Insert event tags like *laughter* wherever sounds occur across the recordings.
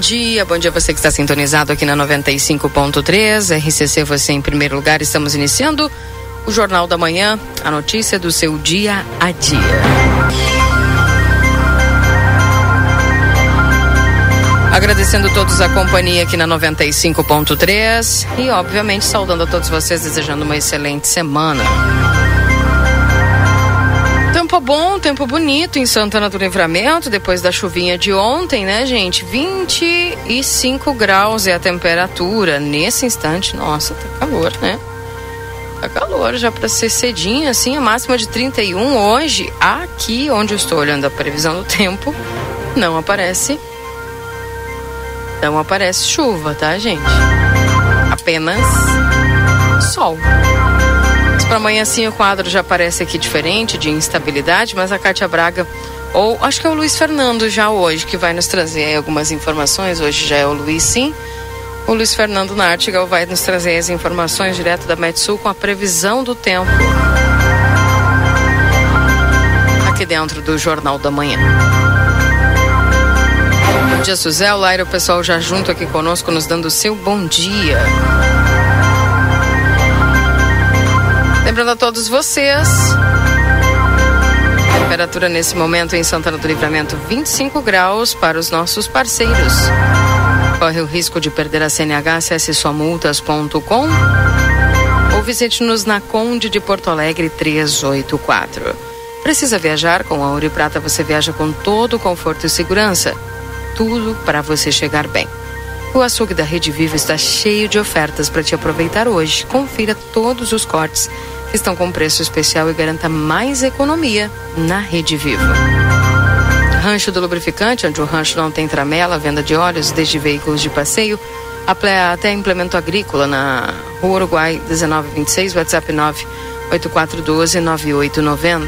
Dia. Bom dia você que está sintonizado aqui na 95.3. RCC, você em primeiro lugar. Estamos iniciando o Jornal da Manhã, a notícia do seu dia a dia. Agradecendo todos a companhia aqui na 95.3 e, obviamente, saudando a todos vocês, desejando uma excelente semana. Tempo bom, tempo bonito em Santana do Livramento, depois da chuvinha de ontem, né, gente? 25 graus é a temperatura. Nesse instante, nossa, tá calor, né? Tá calor já para ser cedinho, assim, a máxima de 31 hoje. Aqui onde eu estou olhando a previsão do tempo, não aparece. Não aparece chuva, tá, gente? Apenas sol. Para amanhã sim o quadro já parece aqui diferente, de instabilidade, mas a Cátia Braga, ou acho que é o Luiz Fernando já hoje, que vai nos trazer algumas informações. Hoje já é o Luiz sim. O Luiz Fernando Nartigal vai nos trazer as informações direto da Metsul com a previsão do tempo. Aqui dentro do Jornal da Manhã. Bom dia, Suzel, Laira, o pessoal já junto aqui conosco, nos dando o seu bom dia. Lembrando a todos vocês, temperatura nesse momento em Santana do Livramento 25 graus para os nossos parceiros. Corre o risco de perder a CNH, acesse somultas.com ou visite-nos na Conde de Porto Alegre 384. Precisa viajar? Com a Ouro e Prata você viaja com todo o conforto e segurança. Tudo para você chegar bem. O açougue da Rede Viva está cheio de ofertas para te aproveitar hoje. Confira todos os cortes estão com preço especial e garanta mais economia na Rede Viva. Rancho do Lubrificante, onde o rancho não tem tramela, venda de óleos desde veículos de passeio até implemento agrícola na Rua Uruguai 1926, WhatsApp 98412-9890.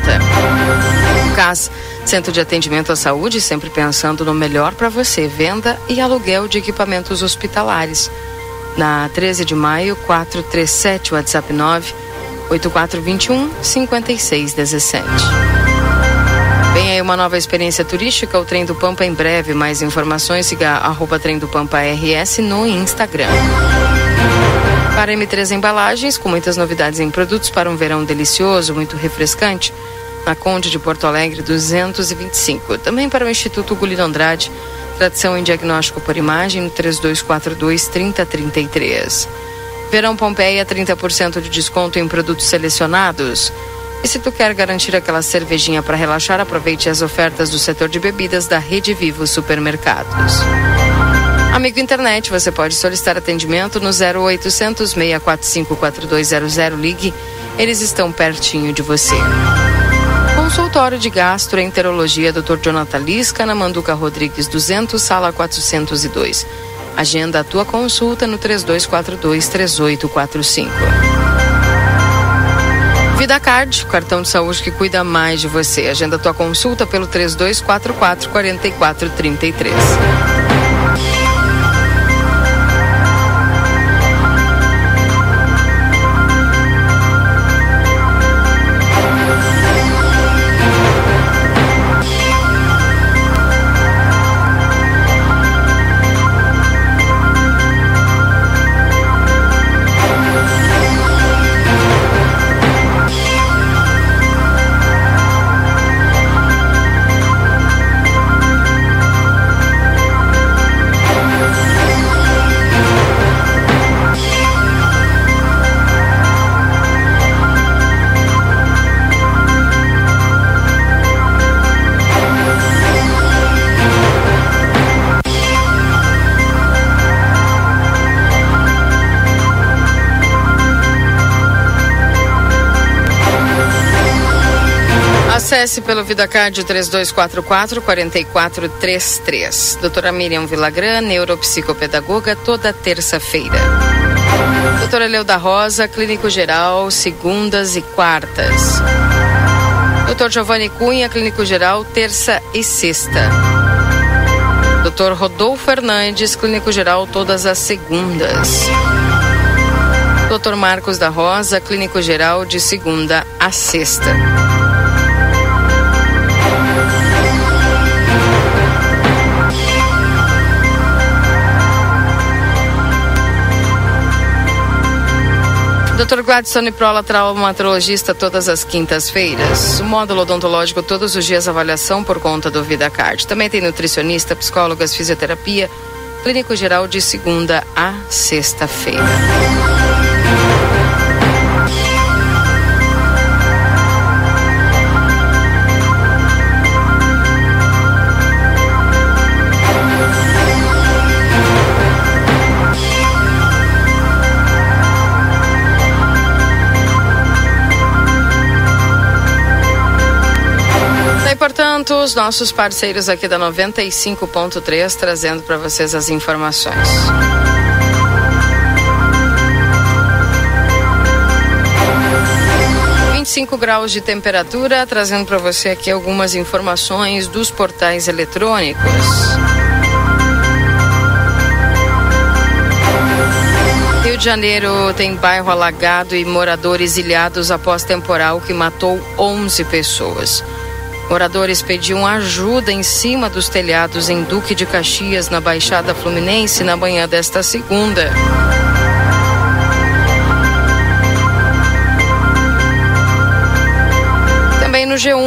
CAS, Centro de Atendimento à Saúde, sempre pensando no melhor para você. Venda e aluguel de equipamentos hospitalares. Na 13 de maio, 437, WhatsApp 9 8421 5617. Vem aí uma nova experiência turística, o Trem do Pampa em breve. Mais informações, siga arroba Trem do Pampa RS no Instagram. Para M3 Embalagens, com muitas novidades em produtos para um verão delicioso, muito refrescante, na Conde de Porto Alegre 225. Também para o Instituto Gulino Andrade, tradição em diagnóstico por imagem, 3242 3033. Verão Pompeia, 30% de desconto em produtos selecionados. E se tu quer garantir aquela cervejinha para relaxar, aproveite as ofertas do setor de bebidas da Rede Vivo Supermercados. Amigo internet, você pode solicitar atendimento no 0800 645 4200. Ligue, eles estão pertinho de você. Consultório de Gastroenterologia Dr. Jonathan Lisca, na Manduca Rodrigues 200, sala 402. Agenda a tua consulta no 3242 3845. Vida Card, cartão de saúde que cuida mais de você. Agenda a tua consulta pelo 3244 Acesse pelo VidaCard 3244-4433. Doutora Miriam Villagrã, neuropsicopedagoga, toda terça-feira. Doutora Leuda Rosa, clínico geral, segundas e quartas. Doutor Giovanni Cunha, clínico geral, terça e sexta. Doutor Rodolfo Fernandes, clínico geral, todas as segundas. Doutor Marcos da Rosa, clínico geral, de segunda a sexta. Dr. Gladstone Prola, traumatologista, todas as quintas-feiras. O módulo odontológico, todos os dias, avaliação por conta do VidaCard. Também tem nutricionista, psicólogas, fisioterapia, clínico geral de segunda a sexta-feira. Os nossos parceiros aqui da 95.3 trazendo para vocês as informações. cinco graus de temperatura, trazendo para você aqui algumas informações dos portais eletrônicos. Rio de Janeiro tem bairro alagado e moradores ilhados após temporal que matou 11 pessoas. Moradores pediam ajuda em cima dos telhados em Duque de Caxias, na Baixada Fluminense, na manhã desta segunda. Também no G1.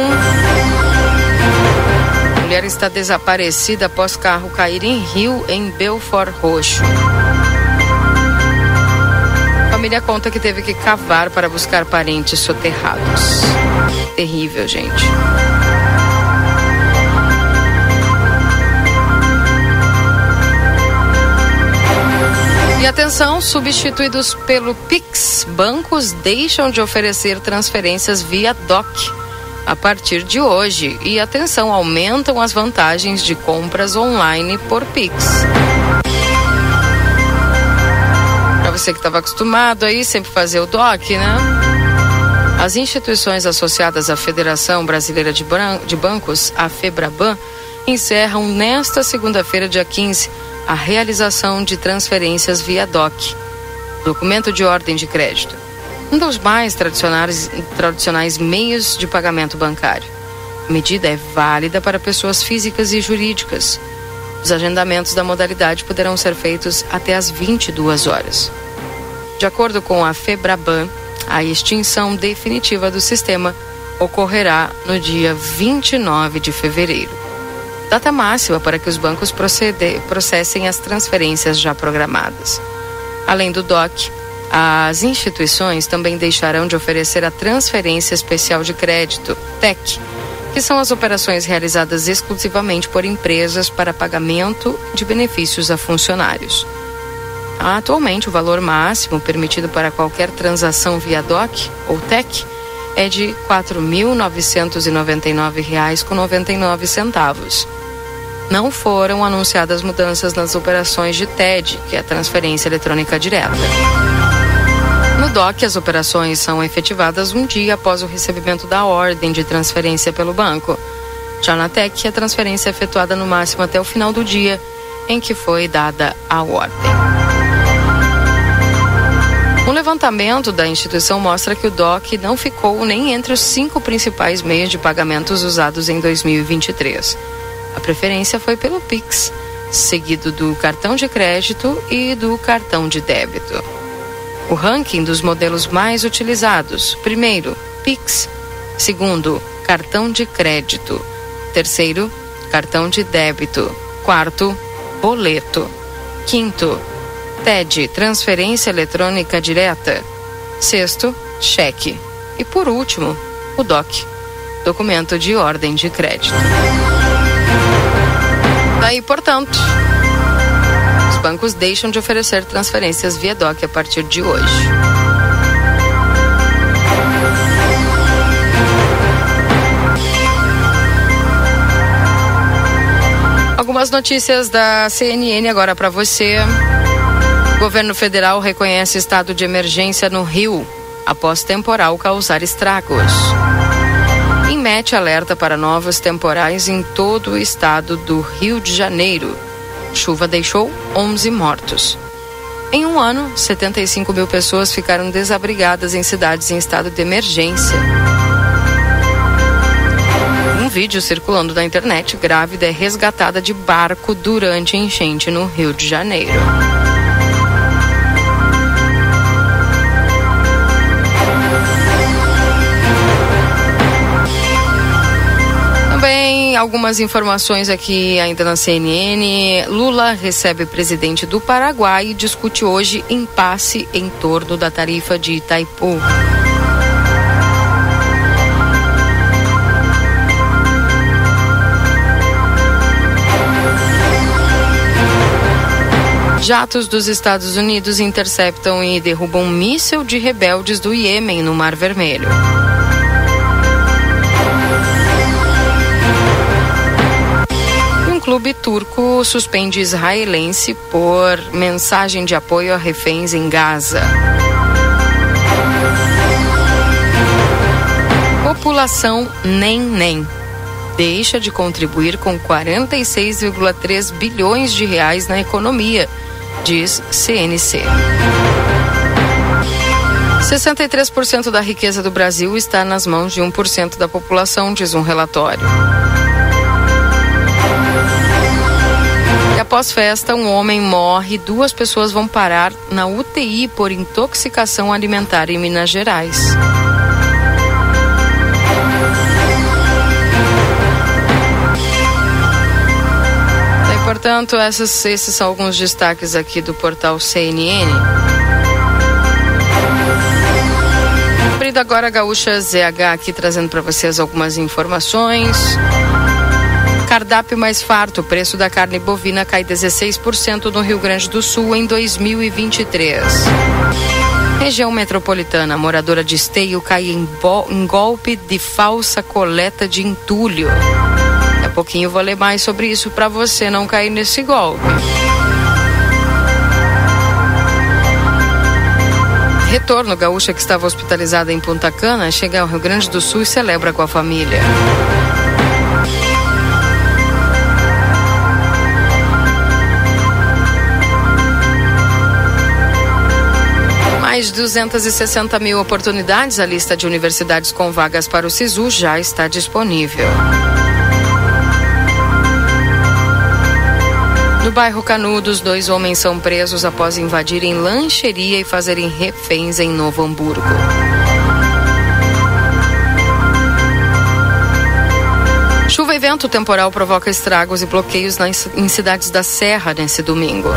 Mulher está desaparecida após carro cair em rio em Belfort Roxo. Família conta que teve que cavar para buscar parentes soterrados. Terrível, gente. E atenção, substituídos pelo Pix, bancos deixam de oferecer transferências via DOC a partir de hoje. E atenção, aumentam as vantagens de compras online por Pix. Para você que estava acostumado aí sempre fazer o DOC, né? As instituições associadas à Federação Brasileira de, Ban de Bancos, a FEBRABAN, encerram nesta segunda-feira, dia 15, a realização de transferências via DOC, documento de ordem de crédito, um dos mais tradicionais, tradicionais meios de pagamento bancário. A medida é válida para pessoas físicas e jurídicas. Os agendamentos da modalidade poderão ser feitos até às 22 horas. De acordo com a FEBRABAN, a extinção definitiva do sistema ocorrerá no dia 29 de fevereiro data máxima para que os bancos proceder, processem as transferências já programadas. Além do DOC, as instituições também deixarão de oferecer a transferência especial de crédito, TEC, que são as operações realizadas exclusivamente por empresas para pagamento de benefícios a funcionários. Atualmente, o valor máximo permitido para qualquer transação via DOC ou TEC é de R$ 4.999,99 não foram anunciadas mudanças nas operações de TED, que é a transferência eletrônica direta. No DOC, as operações são efetivadas um dia após o recebimento da ordem de transferência pelo banco. Já na TEC, a transferência é efetuada no máximo até o final do dia em que foi dada a ordem. Um levantamento da instituição mostra que o DOC não ficou nem entre os cinco principais meios de pagamentos usados em 2023. A preferência foi pelo Pix, seguido do cartão de crédito e do cartão de débito. O ranking dos modelos mais utilizados: primeiro, Pix, segundo, cartão de crédito, terceiro, cartão de débito, quarto, boleto, quinto, TED, transferência eletrônica direta. Sexto, cheque. E por último, o DOC, documento de ordem de crédito. Daí, portanto, os bancos deixam de oferecer transferências via DOC a partir de hoje. Algumas notícias da CNN agora para você. O governo federal reconhece estado de emergência no Rio após temporal causar estragos. Inmet alerta para novos temporais em todo o estado do Rio de Janeiro. Chuva deixou 11 mortos. Em um ano, 75 mil pessoas ficaram desabrigadas em cidades em estado de emergência. Um vídeo circulando na internet, grávida é resgatada de barco durante enchente no Rio de Janeiro. Algumas informações aqui ainda na CNN. Lula recebe presidente do Paraguai e discute hoje impasse em torno da tarifa de Itaipu. Jatos dos Estados Unidos interceptam e derrubam um míssil de rebeldes do Iêmen no Mar Vermelho. Clube turco suspende israelense por mensagem de apoio a reféns em Gaza. População nem nem deixa de contribuir com 46,3 bilhões de reais na economia diz CNC. 63% da riqueza do Brasil está nas mãos de 1% da população, diz um relatório. Após festa, um homem morre, duas pessoas vão parar na UTI por intoxicação alimentar em Minas Gerais. Portanto, essas, esses são alguns destaques aqui do portal CNN. Agora Gaúcha ZH aqui trazendo para vocês algumas informações. Cardápio mais farto, o preço da carne bovina cai 16% no Rio Grande do Sul em 2023. Região metropolitana, moradora de Esteio cai em, em golpe de falsa coleta de entulho pouquinho vou ler mais sobre isso para você não cair nesse golpe. Retorno gaúcha que estava hospitalizada em Punta Cana chega ao Rio Grande do Sul e celebra com a família. Mais de 260 mil oportunidades, a lista de universidades com vagas para o SISU já está disponível. No bairro Canudos, dois homens são presos após invadirem lancheria e fazerem reféns em Novo Hamburgo. Chuva e vento temporal provoca estragos e bloqueios nas, em cidades da Serra nesse domingo.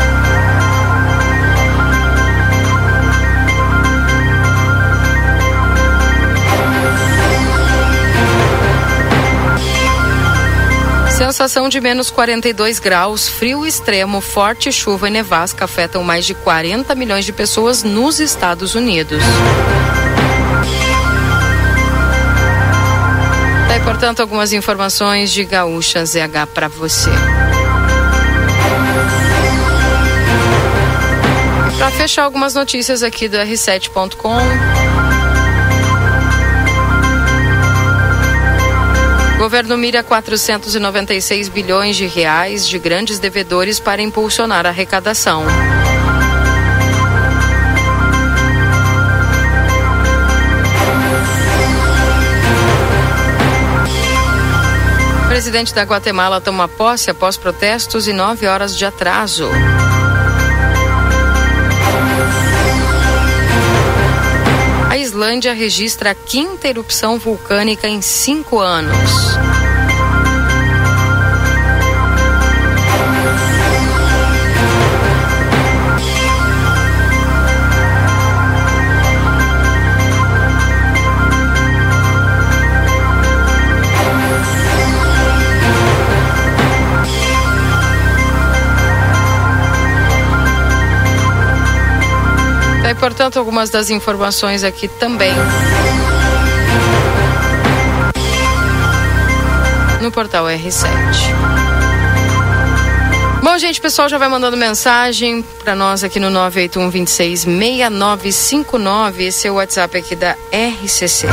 Sensação de menos 42 graus, frio extremo, forte chuva e nevasca afetam mais de 40 milhões de pessoas nos Estados Unidos. Daí, portanto, algumas informações de Gaúcha ZH para você. Para fechar algumas notícias aqui do R7.com. Governo mira 496 bilhões de reais de grandes devedores para impulsionar a arrecadação. O presidente da Guatemala toma posse após protestos e nove horas de atraso. Islândia registra a quinta erupção vulcânica em cinco anos. Algumas das informações aqui também. No portal R7. gente, pessoal já vai mandando mensagem para nós aqui no 981 26 6959. Esse é o WhatsApp aqui da RCC.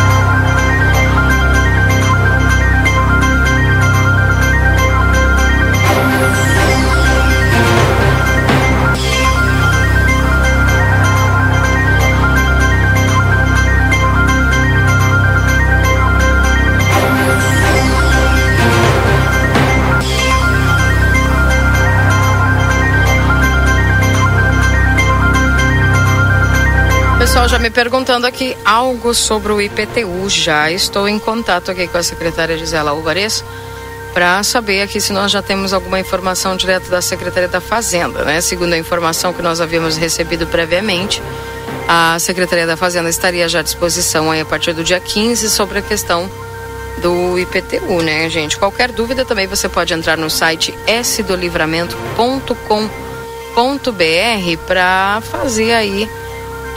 Pessoal já me perguntando aqui algo sobre o IPTU. Já estou em contato aqui com a secretária Gisela Alvarez para saber aqui se nós já temos alguma informação direto da Secretaria da Fazenda, né? Segundo a informação que nós havíamos recebido previamente, a Secretaria da Fazenda estaria já à disposição aí a partir do dia 15 sobre a questão do IPTU, né, gente? Qualquer dúvida também você pode entrar no site sdolivramento.com.br para fazer aí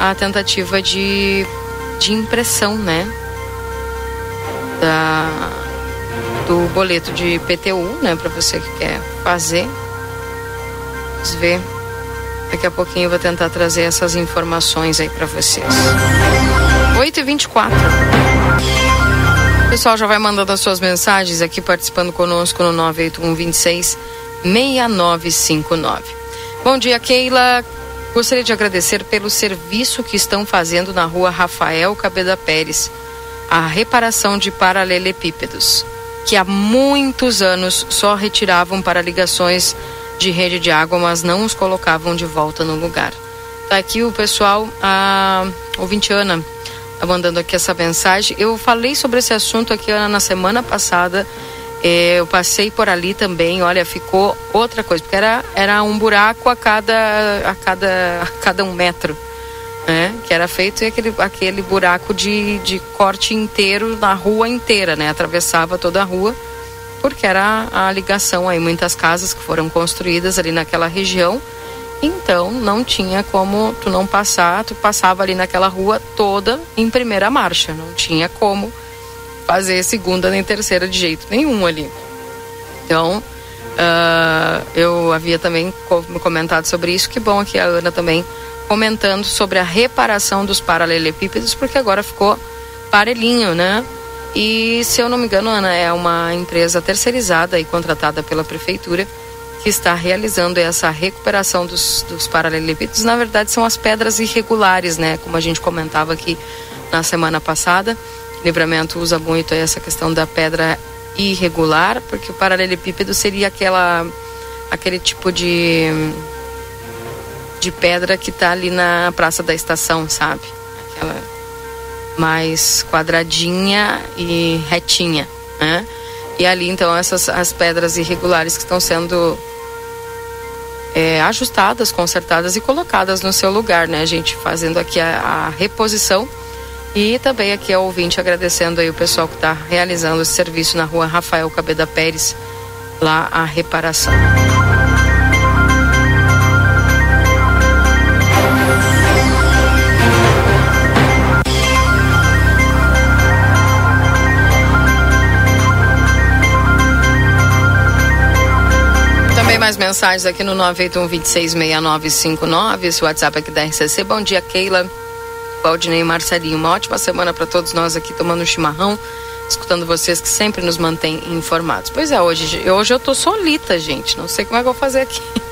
a tentativa de, de impressão, né? Da, do boleto de PTU, né? Para você que quer fazer. Vamos ver. Daqui a pouquinho eu vou tentar trazer essas informações aí para vocês. 8 e 24 O pessoal já vai mandando as suas mensagens aqui, participando conosco no 981 26 6959. Bom dia, Keila. Gostaria de agradecer pelo serviço que estão fazendo na rua Rafael Cabeda Pérez, a reparação de paralelepípedos, que há muitos anos só retiravam para ligações de rede de água, mas não os colocavam de volta no lugar. Tá aqui o pessoal, a ouvinte Ana, tá mandando aqui essa mensagem. Eu falei sobre esse assunto aqui na semana passada eu passei por ali também, olha, ficou outra coisa, porque era, era um buraco a cada, a cada, a cada um metro. Né? Que era feito aquele, aquele buraco de, de corte inteiro na rua inteira, né? Atravessava toda a rua, porque era a ligação aí, muitas casas que foram construídas ali naquela região. Então não tinha como tu não passar, tu passava ali naquela rua toda em primeira marcha, não tinha como fazer segunda nem terceira de jeito nenhum ali. Então, uh, eu havia também comentado sobre isso. Que bom aqui a Ana também comentando sobre a reparação dos paralelepípedos, porque agora ficou parelhinho, né? E se eu não me engano, Ana, é uma empresa terceirizada e contratada pela prefeitura que está realizando essa recuperação dos, dos paralelepípedos. Na verdade, são as pedras irregulares, né? Como a gente comentava aqui na semana passada. Livramento usa muito essa questão da pedra irregular, porque o paralelepípedo seria aquela aquele tipo de de pedra que está ali na praça da estação, sabe? Aquela mais quadradinha e retinha, né? E ali então essas as pedras irregulares que estão sendo é, ajustadas, consertadas e colocadas no seu lugar, né, gente? Fazendo aqui a, a reposição e também aqui ao ouvinte agradecendo aí o pessoal que está realizando esse serviço na rua Rafael Cabeda Pérez, lá a reparação. Também mais mensagens aqui no 981 266959, esse WhatsApp aqui da RCC. Bom dia, Keila. Valdinei e Marcelinho. Uma ótima semana para todos nós aqui tomando chimarrão, escutando vocês que sempre nos mantêm informados. Pois é, hoje, hoje eu tô solita, gente. Não sei como é que eu vou fazer aqui. *laughs*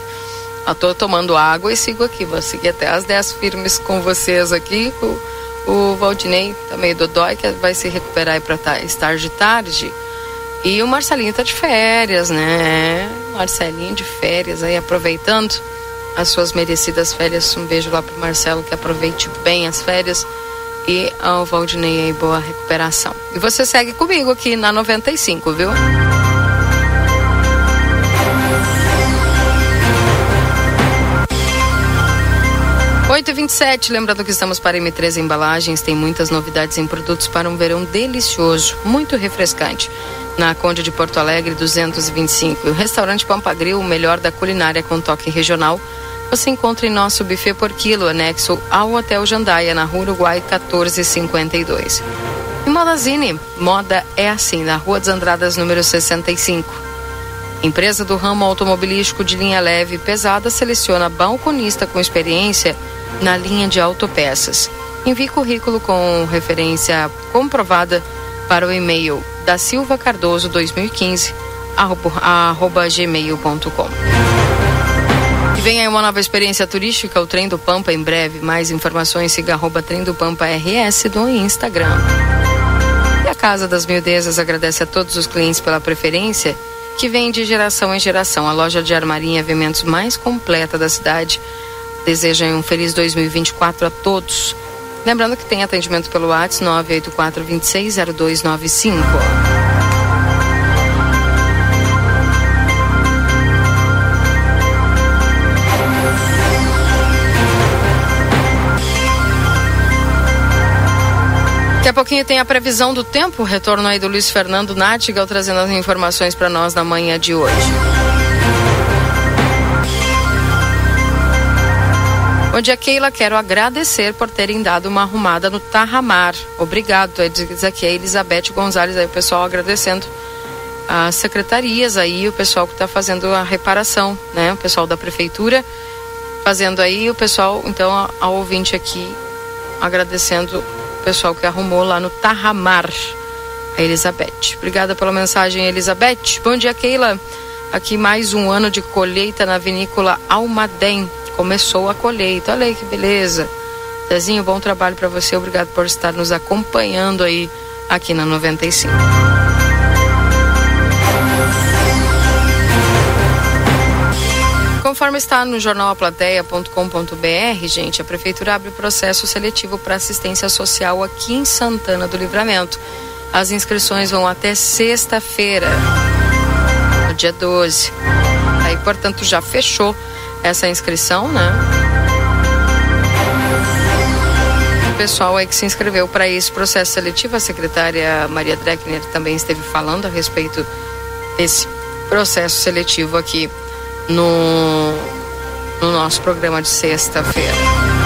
Eu tô tomando água e sigo aqui. Vou seguir até as 10 firmes com vocês aqui. O, o Valdinei também tá Dodói, que vai se recuperar para tá, estar de tarde. E o Marcelinho tá de férias, né? Marcelinho de férias aí, aproveitando as suas merecidas férias. Um beijo lá pro Marcelo, que aproveite bem as férias. E ao Valdinei aí, boa recuperação. E você segue comigo aqui na 95, viu? Oito e vinte lembrando que estamos para M3 Embalagens, tem muitas novidades em produtos para um verão delicioso, muito refrescante. Na Conde de Porto Alegre, 225. O restaurante Pampagril, o melhor da culinária com toque regional, você encontra em nosso buffet por quilo, anexo ao Hotel Jandaia, na Rua Uruguai 1452. E Modazine, moda é assim, na Rua dos Andradas, número 65. Empresa do ramo automobilístico de linha leve e pesada seleciona balconista com experiência na linha de autopeças. Envie currículo com referência comprovada para o e-mail da Silva Cardoso 2015 arroba gmail.com. E vem aí uma nova experiência turística, o Trem do Pampa, em breve. Mais informações, siga arroba Trem do Pampa RS do Instagram. E a Casa das Mildezas agradece a todos os clientes pela preferência que vem de geração em geração. A loja de armarinha e eventos mais completa da cidade. Deseja um feliz 2024 a todos. Lembrando que tem atendimento pelo WhatsApp 984 260295. Daqui a pouquinho tem a previsão do tempo, retorno aí do Luiz Fernando Nátigal trazendo as informações para nós na manhã de hoje. Bom dia, Keila. Quero agradecer por terem dado uma arrumada no Tarramar. Obrigado. Diz aqui a Elizabeth Gonzalez, aí o pessoal agradecendo as secretarias aí, o pessoal que está fazendo a reparação, né? O pessoal da prefeitura fazendo aí, o pessoal, então, a, a ouvinte aqui agradecendo pessoal que arrumou lá no Tarramar, a Elizabeth. Obrigada pela mensagem, Elizabeth. Bom dia, Keila. Aqui mais um ano de colheita na vinícola Almaden. Começou a colheita. Olha aí que beleza. Zezinho, bom trabalho para você. Obrigado por estar nos acompanhando aí aqui na 95. Conforme está no jornal aplateia.com.br, gente, a prefeitura abre processo seletivo para assistência social aqui em Santana do Livramento. As inscrições vão até sexta-feira, no dia 12. Aí, portanto, já fechou essa inscrição, né? O pessoal aí que se inscreveu para esse processo seletivo, a secretária Maria Dreckner também esteve falando a respeito desse processo seletivo aqui no, no nosso programa de sexta-feira.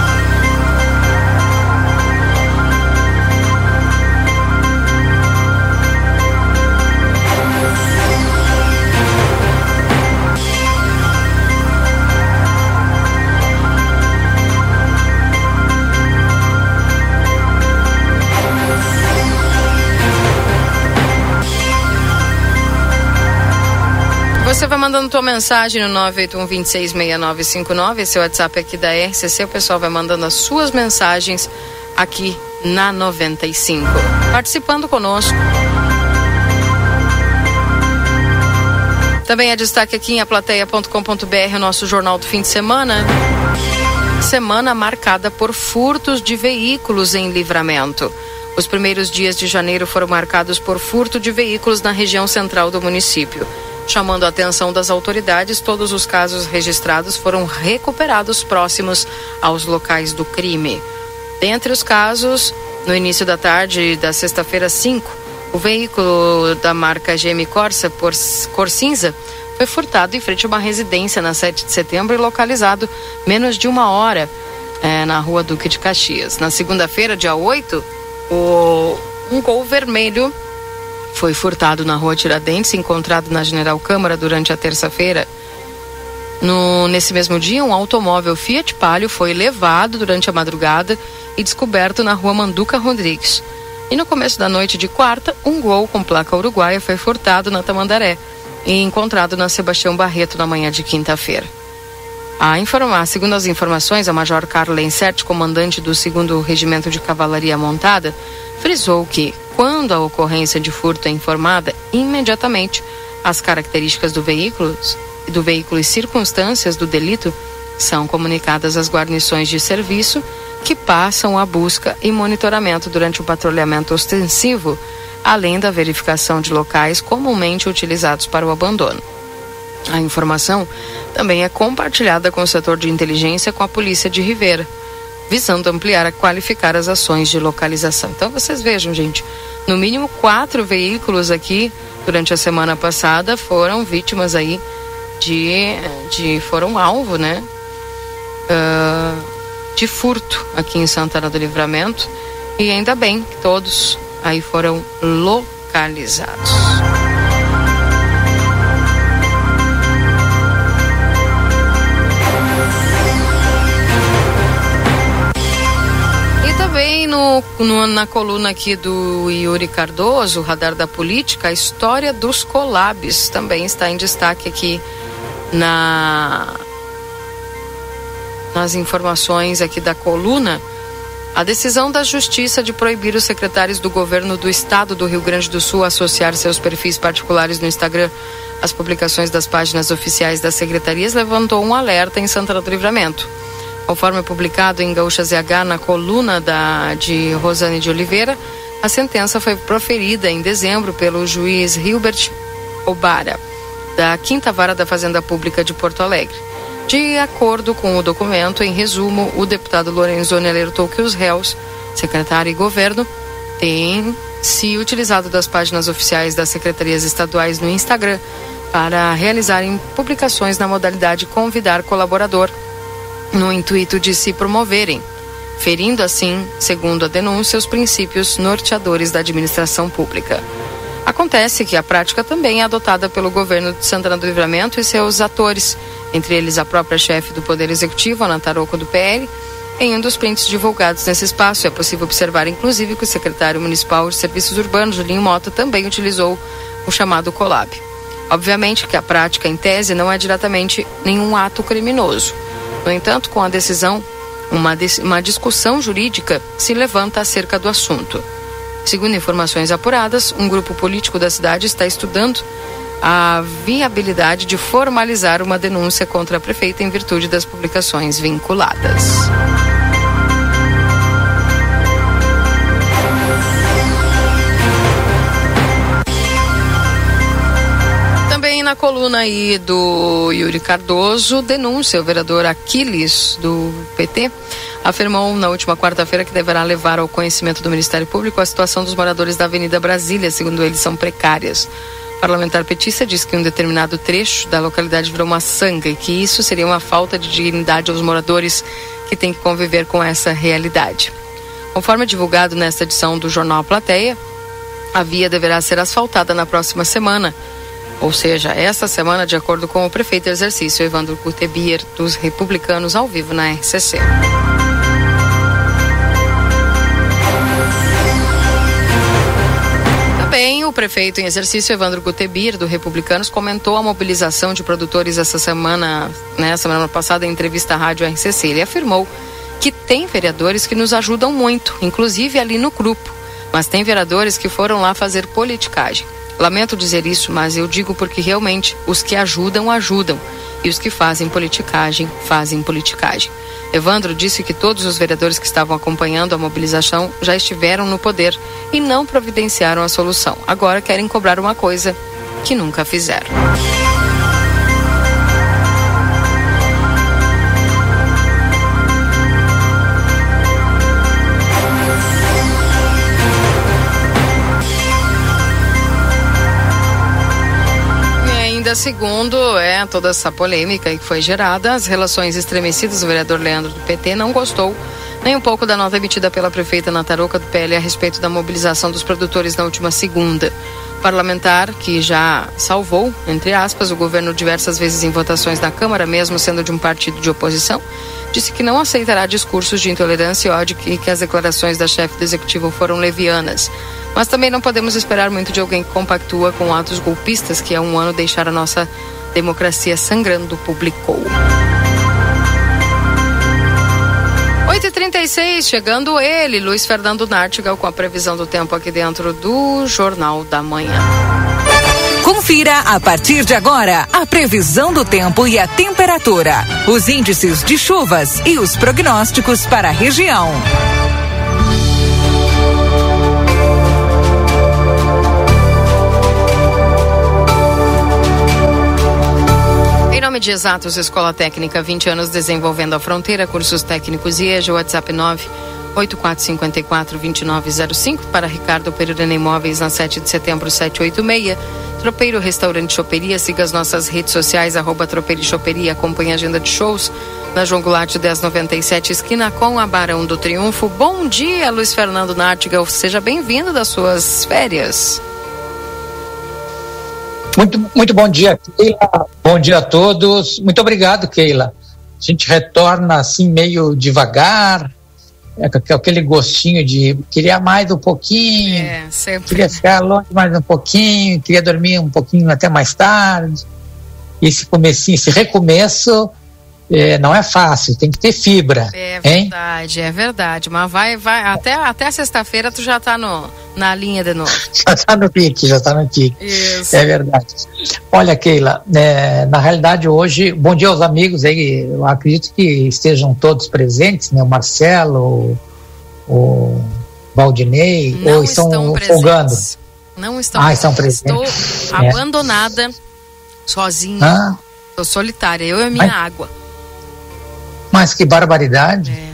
Você vai mandando tua mensagem no 981266959, esse WhatsApp aqui da RCC. O pessoal vai mandando as suas mensagens aqui na 95. Participando conosco. Também é destaque aqui em aplateia.com.br, nosso jornal do fim de semana. Semana marcada por furtos de veículos em livramento. Os primeiros dias de janeiro foram marcados por furto de veículos na região central do município. Chamando a atenção das autoridades, todos os casos registrados foram recuperados próximos aos locais do crime. Dentre os casos, no início da tarde da sexta-feira 5, o veículo da marca GM Corsa, por cor cinza, foi furtado em frente a uma residência na 7 de setembro e localizado menos de uma hora é, na rua Duque de Caxias. Na segunda-feira, dia 8, o, um gol vermelho foi furtado na rua Tiradentes, encontrado na General Câmara durante a terça-feira. No, nesse mesmo dia, um automóvel Fiat Palio foi levado durante a madrugada e descoberto na rua Manduca Rodrigues. E no começo da noite de quarta, um gol com placa uruguaia foi furtado na Tamandaré e encontrado na Sebastião Barreto na manhã de quinta-feira. A informar, segundo as informações, a Major Carla Insert, comandante do 2 Regimento de Cavalaria Montada, frisou que, quando a ocorrência de furto é informada, imediatamente as características do veículo, do veículo e circunstâncias do delito são comunicadas às guarnições de serviço que passam a busca e monitoramento durante o patrulhamento ostensivo, além da verificação de locais comumente utilizados para o abandono. A informação também é compartilhada com o setor de inteligência com a Polícia de Ribeira visando ampliar e qualificar as ações de localização. Então vocês vejam, gente, no mínimo quatro veículos aqui durante a semana passada foram vítimas aí de, de foram alvo, né? Uh, de furto aqui em Santana do Livramento e ainda bem que todos aí foram localizados. No, no, na coluna aqui do Yuri Cardoso, Radar da Política, a história dos colabs também está em destaque aqui na nas informações aqui da coluna. A decisão da Justiça de proibir os secretários do governo do estado do Rio Grande do Sul associar seus perfis particulares no Instagram às publicações das páginas oficiais das secretarias levantou um alerta em Santana do Livramento. Conforme publicado em Gaúcha ZH na coluna da, de Rosane de Oliveira, a sentença foi proferida em dezembro pelo juiz Hilbert Obara, da Quinta Vara da Fazenda Pública de Porto Alegre. De acordo com o documento, em resumo, o deputado Lorenzoni alertou que os réus, secretário e governo, têm se utilizado das páginas oficiais das secretarias estaduais no Instagram para realizarem publicações na modalidade convidar colaborador, no intuito de se promoverem, ferindo assim, segundo a denúncia, os princípios norteadores da administração pública. Acontece que a prática também é adotada pelo governo de Santana do Livramento e seus atores, entre eles a própria chefe do Poder Executivo, Ana Taroco do PL. Em um dos prints divulgados nesse espaço, é possível observar, inclusive, que o secretário municipal de Serviços Urbanos, Julinho Mota, também utilizou o chamado Colab. Obviamente que a prática, em tese, não é diretamente nenhum ato criminoso. No entanto, com a decisão, uma, uma discussão jurídica se levanta acerca do assunto. Segundo informações apuradas, um grupo político da cidade está estudando a viabilidade de formalizar uma denúncia contra a prefeita em virtude das publicações vinculadas. Na coluna aí do Yuri Cardoso, denúncia o vereador Aquiles do PT afirmou na última quarta-feira que deverá levar ao conhecimento do Ministério Público a situação dos moradores da Avenida Brasília, segundo eles, são precárias parlamentar petista diz que um determinado trecho da localidade virou uma sanga e que isso seria uma falta de dignidade aos moradores que têm que conviver com essa realidade. Conforme divulgado nesta edição do jornal Plateia, a via deverá ser asfaltada na próxima semana, ou seja, esta semana, de acordo com o prefeito de exercício Evandro Gutebier, dos republicanos, ao vivo na RCC. Também o prefeito em exercício, Evandro Gutebir, do Republicanos, comentou a mobilização de produtores essa semana, né, semana passada, em entrevista à rádio RCC. Ele afirmou que tem vereadores que nos ajudam muito, inclusive ali no grupo, mas tem vereadores que foram lá fazer politicagem. Lamento dizer isso, mas eu digo porque realmente os que ajudam, ajudam. E os que fazem politicagem, fazem politicagem. Evandro disse que todos os vereadores que estavam acompanhando a mobilização já estiveram no poder e não providenciaram a solução. Agora querem cobrar uma coisa que nunca fizeram. Segundo é toda essa polêmica que foi gerada, as relações estremecidas, o vereador Leandro do PT não gostou nem um pouco da nota emitida pela prefeita Nataroca do PL a respeito da mobilização dos produtores na última segunda. Parlamentar que já salvou, entre aspas, o governo diversas vezes em votações na Câmara, mesmo sendo de um partido de oposição, disse que não aceitará discursos de intolerância e ódio e que as declarações da chefe do executivo foram levianas. Mas também não podemos esperar muito de alguém que compactua com atos golpistas que há um ano deixaram a nossa democracia sangrando, publicou. 8h36, chegando ele, Luiz Fernando Nartigal, com a previsão do tempo aqui dentro do Jornal da Manhã. Confira a partir de agora a previsão do tempo e a temperatura, os índices de chuvas e os prognósticos para a região. Nome de Exatos Escola Técnica, 20 anos desenvolvendo a fronteira, cursos técnicos e EJA, WhatsApp 9 8454-2905 para Ricardo Pereira Imóveis na 7 de setembro 786. Tropeiro Restaurante Choperia, siga as nossas redes sociais, arroba Tropeiro Choperia, acompanhe a agenda de shows na João Goulart 1097, esquina com a Barão do Triunfo. Bom dia, Luiz Fernando Nartigal, seja bem-vindo das suas férias. Muito, muito bom dia, Keila. Bom dia a todos. Muito obrigado, Keila. A gente retorna assim meio devagar, é, com aquele gostinho de queria mais um pouquinho, É, queria ficar longe mais um pouquinho, queria dormir um pouquinho até mais tarde. Esse comecinho, esse recomeço é, não é fácil, tem que ter fibra, É hein? verdade, é verdade. Mas vai, vai. Até, até sexta-feira tu já tá no, na linha de novo. *laughs* Já está no pique, já está no pique. Isso. É verdade. Olha, Keila, é, na realidade hoje, bom dia aos amigos aí, eu acredito que estejam todos presentes, né? O Marcelo, o, Valdinei, Não ou estão, estão folgando? Não estão Ah, estão Estou presentes. É. abandonada, sozinha. Ah, Tô solitária, eu e a minha Ai. água. Mas que barbaridade. É.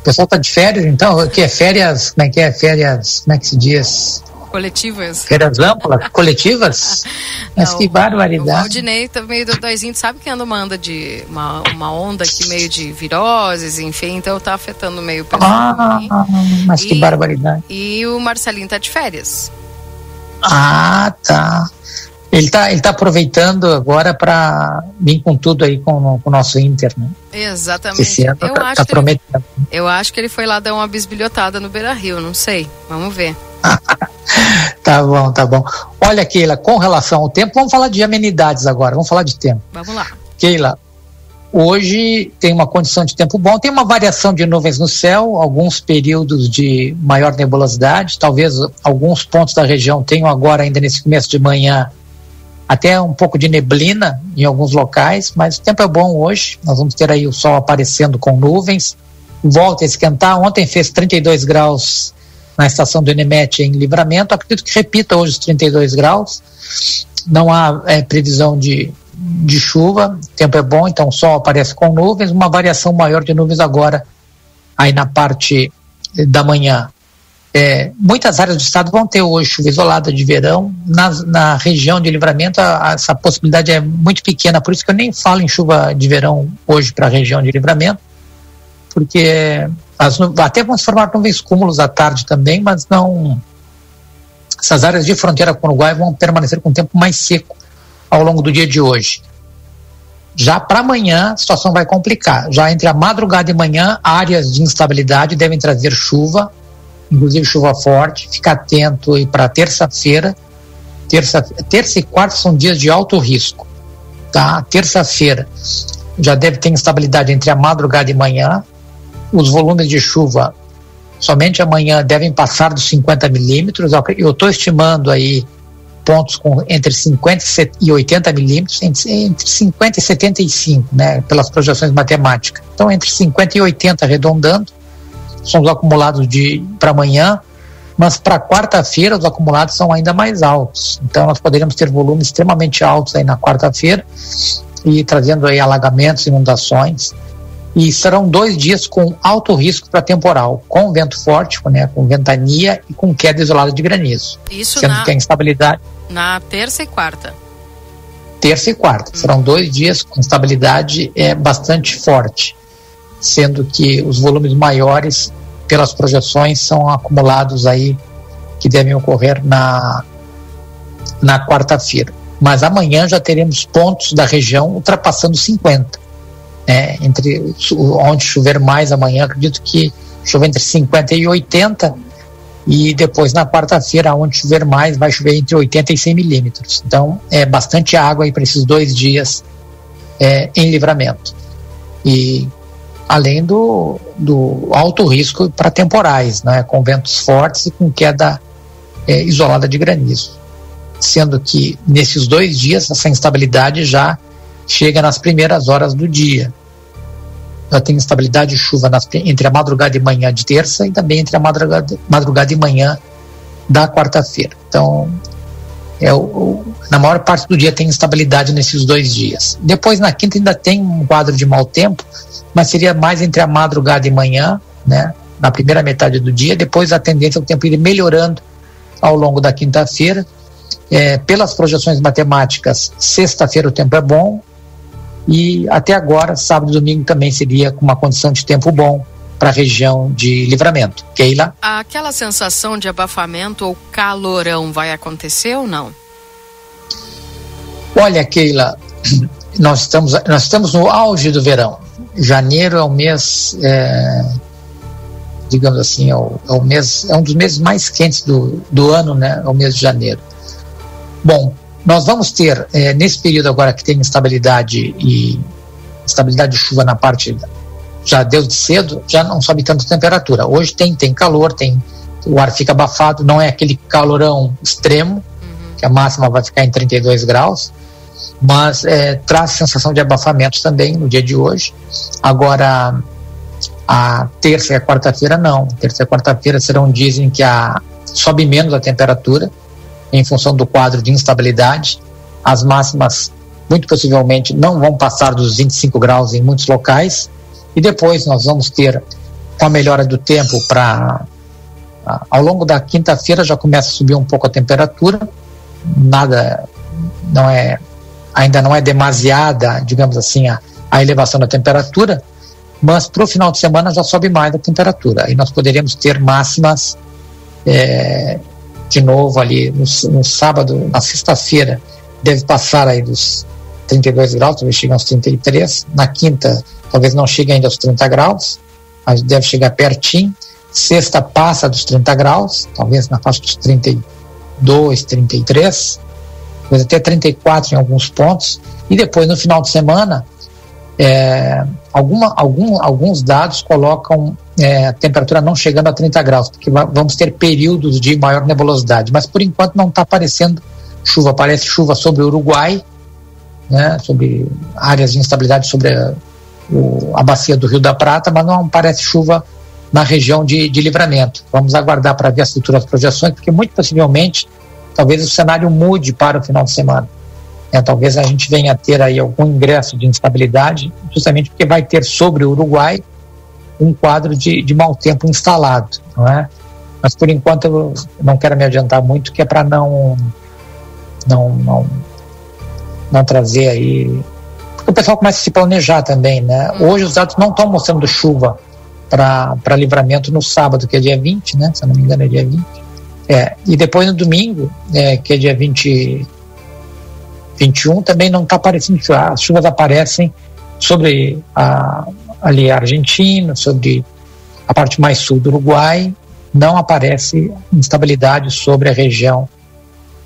O pessoal tá de férias, então, o que é férias, como é que é férias, como é que se diz? Coletivas. Férias amplas, *laughs* coletivas? Mas Não, que O barbaridade. Valdinei também do doisinho, tu sabe que anda uma onda de. Uma, uma onda aqui meio de viroses, enfim, então tá afetando meio o pessoal. Ah, mas que E- barbaridade. E o Marcelinho tá de férias. Ah, tá. Ele tá, ele tá aproveitando agora para vir com tudo aí com, com o nosso Inter, né? Exatamente. Esse ano eu, tá, acho tá que ele, prometendo. eu acho que ele foi lá dar uma bisbilhotada no Beira Rio, não sei. Vamos ver. *laughs* Tá bom, tá bom. Olha, Keila, com relação ao tempo, vamos falar de amenidades agora, vamos falar de tempo. Vamos lá. Keila, hoje tem uma condição de tempo bom, tem uma variação de nuvens no céu, alguns períodos de maior nebulosidade, talvez alguns pontos da região tenham agora, ainda nesse começo de manhã, até um pouco de neblina em alguns locais, mas o tempo é bom hoje, nós vamos ter aí o sol aparecendo com nuvens, volta a esquentar, ontem fez 32 graus na estação do Enemet em Livramento, acredito que repita hoje os 32 graus, não há é, previsão de, de chuva, o tempo é bom, então o sol aparece com nuvens, uma variação maior de nuvens agora aí na parte da manhã. É, muitas áreas do estado vão ter hoje chuva isolada de verão. Na, na região de livramento, a- a- essa possibilidade é muito pequena, por isso que eu nem falo em chuva de verão hoje para a região de livramento, porque as até vão se formar nuvens cúmulos à tarde também, mas não. Essas áreas de fronteira com o Uruguai vão permanecer com o tempo mais seco ao longo do dia de hoje. Já para amanhã, a situação vai complicar. Já entre a madrugada e manhã, áreas de instabilidade devem trazer chuva, inclusive chuva forte. Fica atento aí para terça-feira. Terça, terça e quarta são dias de alto risco. Tá? Terça-feira já deve ter instabilidade entre a madrugada e manhã. Os volumes de chuva somente amanhã devem passar dos 50 milímetros. Eu estou estimando aí pontos com entre 50 e set- e 80 milímetros, entre, entre 50 e 75, né, pelas projeções matemáticas. Então, entre 50 e 80 arredondando, são os acumulados de para amanhã, mas para quarta-feira os acumulados são ainda mais altos. Então, nós poderíamos ter volumes extremamente altos aí na quarta-feira e trazendo aí alagamentos, inundações. E serão dois dias com alto risco para temporal, com vento forte, com, né, com ventania e com queda isolada de granizo. Isso Sendo na, que a instabilidade na terça e quarta. terça e quarta. Serão dois dias com instabilidade é, bastante forte, sendo que os volumes maiores, pelas projeções, são acumulados aí que devem ocorrer na, na quarta-feira. Mas amanhã já teremos pontos da região ultrapassando 50. Né? Entre onde chover mais amanhã, acredito que chover entre 50 e 80 e depois na quarta-feira, onde chover mais, vai chover entre 80 e 100 milímetros. Então, é bastante água aí para esses dois dias é, em livramento. E além do, do alto risco para temporais, né, com ventos fortes e com queda é, isolada de granizo. Sendo que nesses dois dias, essa instabilidade já chega nas primeiras horas do dia. Já tem instabilidade de chuva nas- entre a madrugada e manhã de terça e também entre a madrugada, madrugada e manhã da quarta-feira. Então, é o, na maior parte do dia tem instabilidade nesses dois dias. Depois, na quinta, ainda tem um quadro de mau tempo, mas seria mais entre a madrugada e manhã, né? na primeira metade do dia. Depois, a tendência é o tempo ir melhorando ao longo da quinta-feira. É, pelas projeções matemáticas, sexta-feira o tempo é bom, e até agora, sábado e domingo também seria com uma condição de tempo bom para a região de livramento. Keila? Aquela sensação de abafamento ou calorão vai acontecer ou não? Olha, Keila, *clears throat* nós estamos, nós estamos no auge do verão. Janeiro é um mês é, digamos assim, é, o, é, o mês, é um dos meses mais quentes do, do ano, né? É o mês de janeiro. Bom, nós vamos ter, é, nesse período agora que tem instabilidade e estabilidade de chuva na parte já deu de cedo, já não sobe tanto a temperatura. Hoje tem, tem calor, tem o ar fica abafado, não é aquele calorão extremo, uhum. que a máxima vai ficar em 32 graus, mas é, traz sensação de abafamento também no dia de hoje. Agora, a terça e a quarta-feira não. Terça e quarta-feira serão dias em que a, sobe menos a temperatura, em função do quadro de instabilidade. As máximas, muito possivelmente, não vão passar dos 25 graus em muitos locais, e depois nós vamos ter, a melhora do tempo, para. Ao longo da quinta-feira já começa a subir um pouco a temperatura, nada, não é, ainda não é demasiada, digamos assim, a, a elevação da temperatura, mas para o final de semana já sobe mais a temperatura. Aí nós poderíamos ter máximas é, de novo ali no, no sábado, na sexta-feira, deve passar aí dos 32 graus, talvez chegue aos 33. Na quinta, talvez não chegue ainda aos 30 graus, mas deve chegar pertinho. Sexta passa dos 30 graus, talvez na faixa dos 32, 33, talvez até 34 em alguns pontos. E depois, no final de semana, é, alguma, algum, alguns dados colocam é, a temperatura não chegando a 30 graus, porque vamos ter períodos de maior nebulosidade. Mas por enquanto não está aparecendo chuva. Aparece chuva sobre o Uruguai, né, sobre áreas de instabilidade sobre a, o, a bacia do Rio da Prata, mas não parece chuva na região de, de livramento. Vamos aguardar para ver as futuras projeções, porque muito possivelmente talvez o cenário mude para o final de semana. É, talvez a gente venha a ter aí algum ingresso de instabilidade, justamente porque vai ter sobre o Uruguai um quadro de, de mau tempo instalado, não é? Mas por enquanto eu não quero me adiantar muito, que é para não, não, não, não trazer aí o pessoal começa a se planejar também, né? Hoje os dados não estão mostrando chuva para livramento no sábado, que é dia 20, né? Se eu não me engano, é dia 20. É, e depois no domingo, é, que é dia 20, 21, também não está aparecendo chuva. As chuvas aparecem sobre a, ali a Argentina, sobre a parte mais sul do Uruguai, não aparece instabilidade sobre a região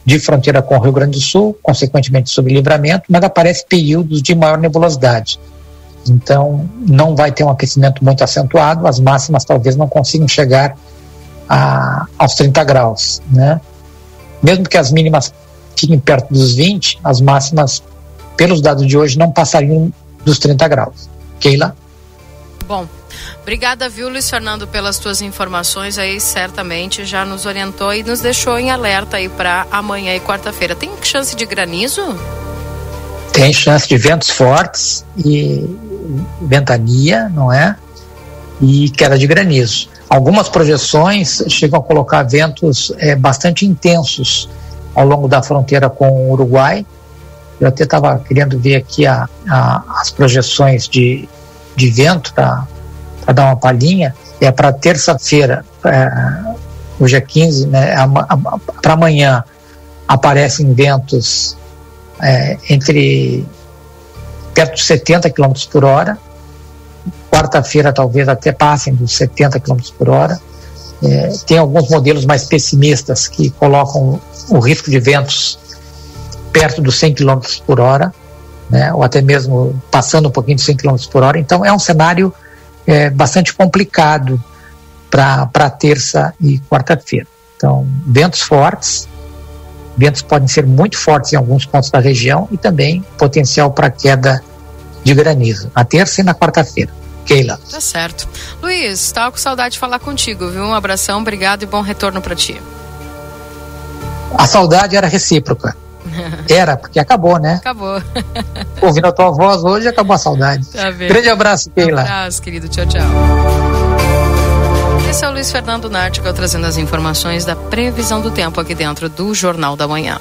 de fronteira com o Rio Grande do Sul, consequentemente sobre livramento, mas aparece períodos de maior nebulosidade. Então, não vai ter um aquecimento muito acentuado, as máximas talvez não consigam chegar a, aos 30 graus. Né? Mesmo que as mínimas fiquem perto dos 20, as máximas, pelos dados de hoje, não passariam dos 30 graus. Keila? Bom, Obrigada, viu, Luiz Fernando, pelas tuas informações aí, certamente já nos orientou e nos deixou em alerta aí para amanhã e quarta-feira. Tem chance de granizo? Tem chance de ventos fortes e ventania, não é? E queda de granizo. Algumas projeções chegam a colocar ventos é, bastante intensos ao longo da fronteira com o Uruguai. Eu até estava querendo ver aqui a, a, as projeções de, de vento para para dar uma palhinha, é para terça-feira, é, hoje é 15, né, para amanhã aparecem ventos é, entre perto de 70 km por hora, quarta-feira talvez até passem dos 70 km por hora. É, tem alguns modelos mais pessimistas que colocam o risco de ventos perto dos 100 km por hora, né, ou até mesmo passando um pouquinho de 100 km por hora. Então é um cenário é, bastante complicado para terça e quarta-feira. Então, ventos fortes, ventos podem ser muito fortes em alguns pontos da região e também potencial para queda de granizo na terça e na quarta-feira. Keila. Tá certo. Luiz, estava com saudade de falar contigo, viu? Um abração, obrigado e bom retorno para ti. A saudade era recíproca. *laughs* Era, porque acabou, né? Acabou. Ouvindo a tua voz hoje, acabou a saudade. Tá Grande abraço, Keila. Um abraço, querido. Tchau, tchau. Esse é o Luiz Fernando Nartigal trazendo as informações da previsão do tempo aqui dentro do Jornal da Manhã.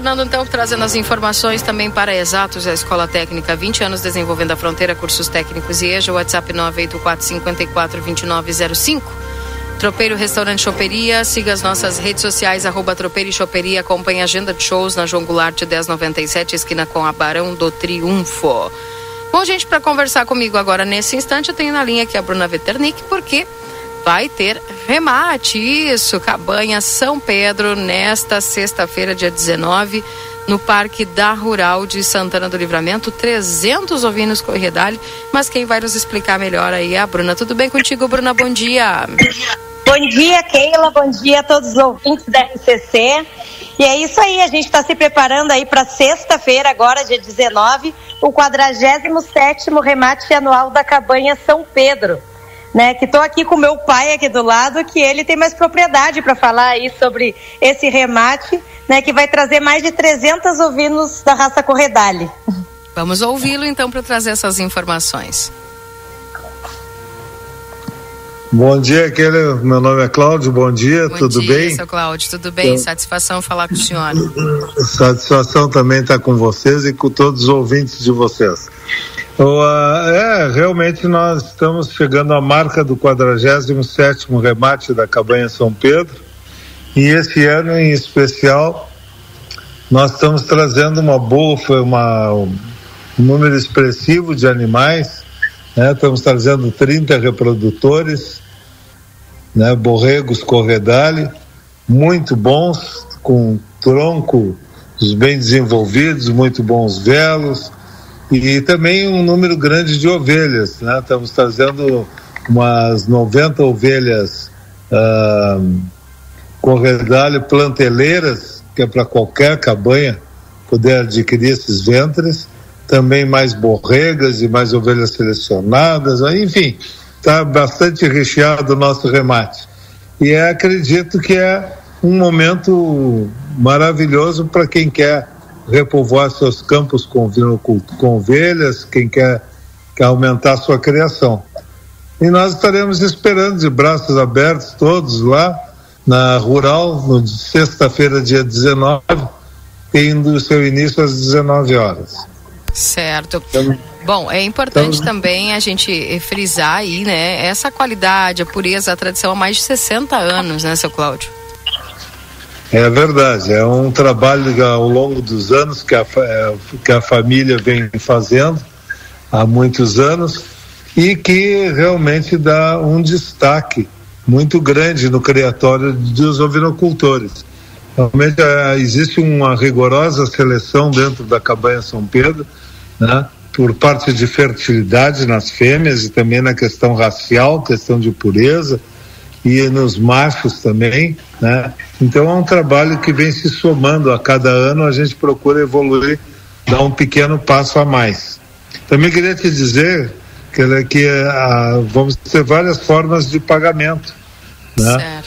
Fernando, então, trazendo as informações também para Exatos, a Escola Técnica, 20 anos desenvolvendo a fronteira, cursos técnicos e EJA, WhatsApp 984-54-2905. Tropeiro Restaurante Choperia, siga as nossas redes sociais, arroba Tropeiro e Choperia, acompanhe a agenda de shows na João Goulart 1097, esquina com a Barão do Triunfo. Bom, gente, para conversar comigo agora nesse instante, eu tenho na linha aqui a Bruna Veternick, porque vai ter remate, isso, Cabanha São Pedro, nesta sexta-feira, dia 19, no Parque da Rural de Santana do Livramento, 300 ovinos corredale, mas quem vai nos explicar melhor aí é a Bruna. Tudo bem contigo, Bruna? Bom dia. Bom dia, Keila. Bom dia a todos os ouvintes da RCC. E é isso aí, a gente está se preparando aí para sexta-feira, agora, dia 19, o 47 remate anual da Cabanha São Pedro né? Que estou aqui com meu pai aqui do lado, que ele tem mais propriedade para falar aí sobre esse remate, né? Que vai trazer mais de 300 ovinos da raça Corredale. Vamos ouvi-lo então para trazer essas informações. Bom dia, aquele, meu nome é Cláudio, bom dia, bom tudo dia, bem? Seu Cláudio, tudo bem? Satisfação falar com o senhor. Satisfação também estar com vocês e com todos os ouvintes de vocês. É, realmente nós estamos chegando à marca do 47º remate da Cabanha São Pedro e esse ano em especial nós estamos trazendo uma boa, uma, um número expressivo de animais, né? estamos trazendo 30 reprodutores, né? borregos corredale, muito bons, com tronco bem desenvolvidos, muito bons velos, e também um número grande de ovelhas. Né? Estamos trazendo umas 90 ovelhas uh, corredalho planteleiras, que é para qualquer cabanha poder adquirir esses ventres. Também mais borregas e mais ovelhas selecionadas, enfim, está bastante recheado o nosso remate. E é, acredito que é um momento maravilhoso para quem quer repovoar seus campos com, com ovelhas, quem quer, quer aumentar sua criação. E nós estaremos esperando de braços abertos todos lá na Rural, no sexta-feira, dia 19, tendo seu início às 19 horas. Certo. Então, Bom, é importante então, também a gente frisar aí, né, essa qualidade, a pureza, a tradição há mais de 60 anos, né, seu Cláudio? É verdade, é um trabalho ao longo dos anos que a, é, que a família vem fazendo há muitos anos e que realmente dá um destaque muito grande no criatório dos ovinocultores. Realmente é, existe uma rigorosa seleção dentro da cabanha São Pedro, né, por parte de fertilidade nas fêmeas e também na questão racial, questão de pureza, e nos machos também, né? Então é um trabalho que vem se somando a cada ano, a gente procura evoluir, dar um pequeno passo a mais. Também queria te dizer que, que ah, vamos ter várias formas de pagamento, né?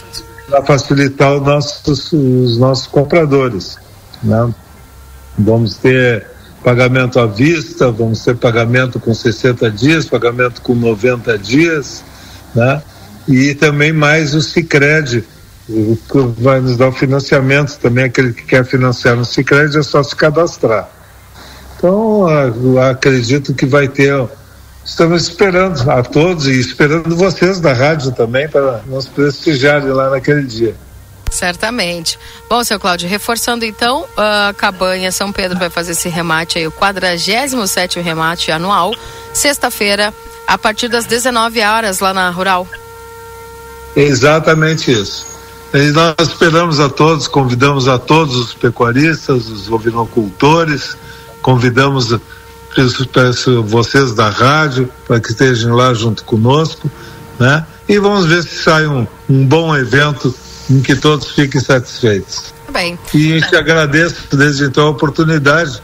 Para facilitar os nossos, os nossos compradores, né? Vamos ter pagamento à vista, vamos ter pagamento com 60 dias, pagamento com 90 dias, né? e também mais o Cicred, que vai nos dar o financiamento também, aquele que quer financiar no Cicred é só se cadastrar. Então, acredito que vai ter, estamos esperando a todos e esperando vocês da rádio também para nos prestigiarem lá naquele dia. Certamente. Bom, seu Cláudio, reforçando então, a Cabanha São Pedro vai fazer esse remate aí, o 47 remate anual, sexta-feira, a partir das 19 horas lá na Rural. Exatamente isso. E nós esperamos a todos, convidamos a todos os pecuaristas, os ovinocultores, convidamos vocês da rádio para que estejam lá junto conosco, né? E vamos ver se sai um, um bom evento em que todos fiquem satisfeitos. bem. E te agradeço desde então a oportunidade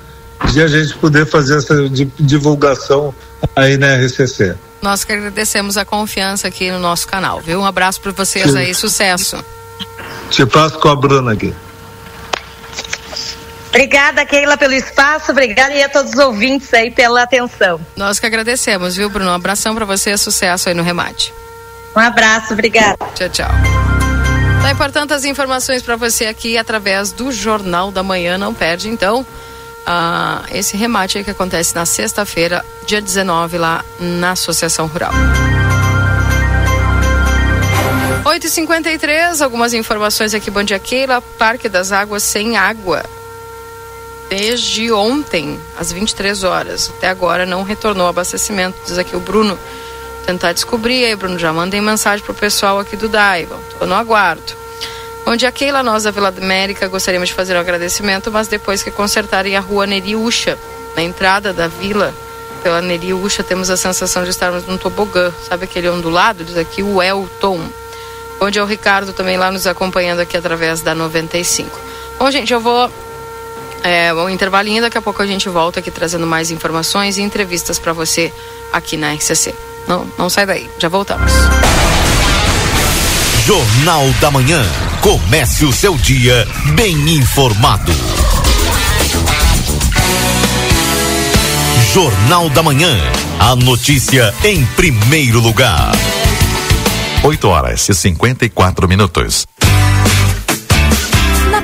de a gente poder fazer essa divulgação aí na RCC. Nós que agradecemos a confiança aqui no nosso canal, viu? Um abraço para vocês Sim. aí, sucesso. Te passo com a Bruna aqui. Obrigada, Keila, pelo espaço. Obrigada e a todos os ouvintes aí pela atenção. Nós que agradecemos, viu, Bruno? Um abração para você, sucesso aí no remate. Um abraço, obrigada. Tchau, tchau. Tá, e portanto, as informações para você aqui através do Jornal da Manhã. Não perde, então, uh, esse remate aí que acontece na sexta-feira, dia 19, lá na Associação Rural. 8h53, algumas informações aqui. Bom dia, Keila. Parque das Águas sem água desde ontem, às 23 horas. Até agora não retornou o abastecimento, diz aqui o Bruno. Tentar descobrir aí, Bruno. Já mandei mensagem pro pessoal aqui do Daiva. Tô no aguardo. Onde a Keila, nós da Vila América, gostaríamos de fazer um agradecimento, mas depois que consertarem a rua Neriúcha, na entrada da vila, pela Neriúcha, temos a sensação de estarmos num tobogã. Sabe aquele ondulado? Diz aqui o Elton. Onde é o Ricardo também lá nos acompanhando aqui através da 95. Bom, gente, eu vou é, um intervalinho, daqui a pouco a gente volta aqui trazendo mais informações e entrevistas para você aqui na RCC. Não, não sai daí, já voltamos. Jornal da Manhã. Comece o seu dia bem informado. Jornal da Manhã. A notícia em primeiro lugar. 8 horas e 54 minutos.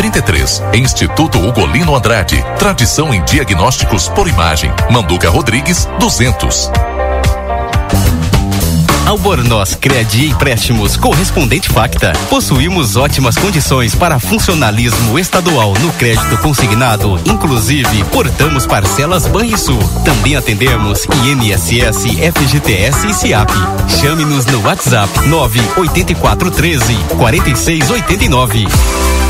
33. Instituto Ugolino Andrade. Tradição em diagnósticos por imagem. Manduca Rodrigues, 200. Albornoz Credi Empréstimos Correspondente Facta. Possuímos ótimas condições para funcionalismo estadual no crédito consignado. Inclusive, portamos parcelas Banrisul. Também atendemos INSS, FGTS e SIAP. Chame-nos no WhatsApp 98413 4689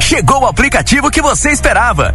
Chegou o aplicativo que você esperava.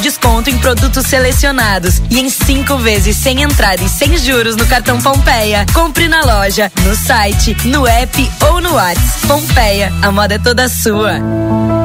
desconto em produtos selecionados e em cinco vezes sem entrada e sem juros no cartão Pompeia. Compre na loja, no site, no app ou no WhatsApp. Pompeia, a moda é toda sua.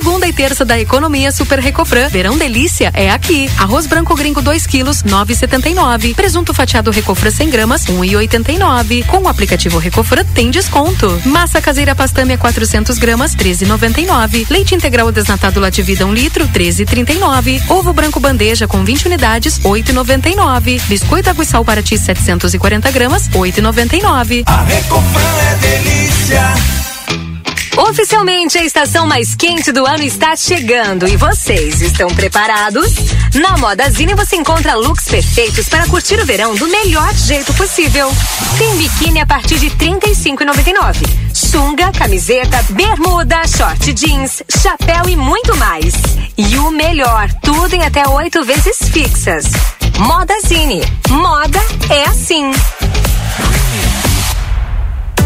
Segunda e terça da economia Super Recofran. Verão delícia é aqui. Arroz branco gringo 2 quilos, 9,79. Presunto fatiado Recofran 100 gramas, 1,89. Com o aplicativo Recofran tem desconto. Massa caseira pastâmia 400 gramas, 13,99. Leite integral desnatado Lativida 1 litro, 13,39. Ovo branco bandeja com 20 unidades, 8,99. Biscoito água e sal para ti 740 gramas, 8,99. A Recofran é delícia. Oficialmente, a estação mais quente do ano está chegando e vocês estão preparados? Na Modazine você encontra looks perfeitos para curtir o verão do melhor jeito possível. Tem biquíni a partir de R$ 35,99. Sunga, camiseta, bermuda, short jeans, chapéu e muito mais. E o melhor, tudo em até oito vezes fixas. Modazine. Moda é assim.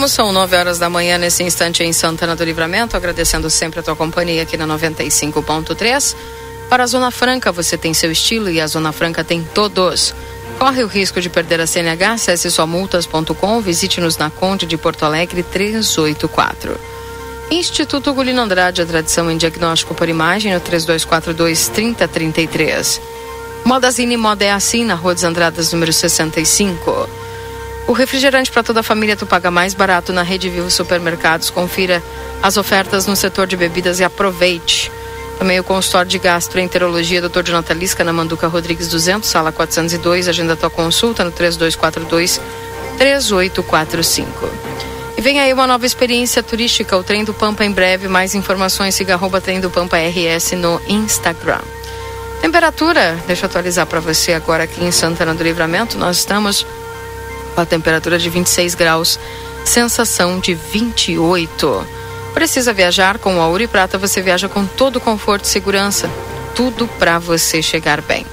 Voltamos. São 9 horas da manhã nesse instante em Santana do Livramento. Agradecendo sempre a tua companhia aqui na 95.3. Para a Zona Franca, você tem seu estilo e a Zona Franca tem todos. Corre o risco de perder a CNH? Acesse somultas.com. Visite-nos na Conde de Porto Alegre 384. Instituto Gulino Andrade, a tradição em diagnóstico por imagem, no 3242-3033. Modazine Moda é assim, na Rua dos Andradas, número 65. O refrigerante para toda a família tu paga mais barato na Rede Vivo Supermercados. Confira as ofertas no setor de bebidas e aproveite. Também o consultório de gastroenterologia Dr. Jonathan Lisca na Manduca Rodrigues 200, sala 402. Agenda tua consulta no 3242 3845. E vem aí uma nova experiência turística, o Trem do Pampa em breve. Mais informações, siga arroba Trem do Pampa RS no Instagram. Temperatura, deixa eu atualizar para você agora aqui em Santana do Livramento. Nós estamos a temperatura de 26 graus, sensação de 28. Precisa viajar com a Ouro e Prata, você viaja com todo conforto e segurança. Tudo para você chegar bem.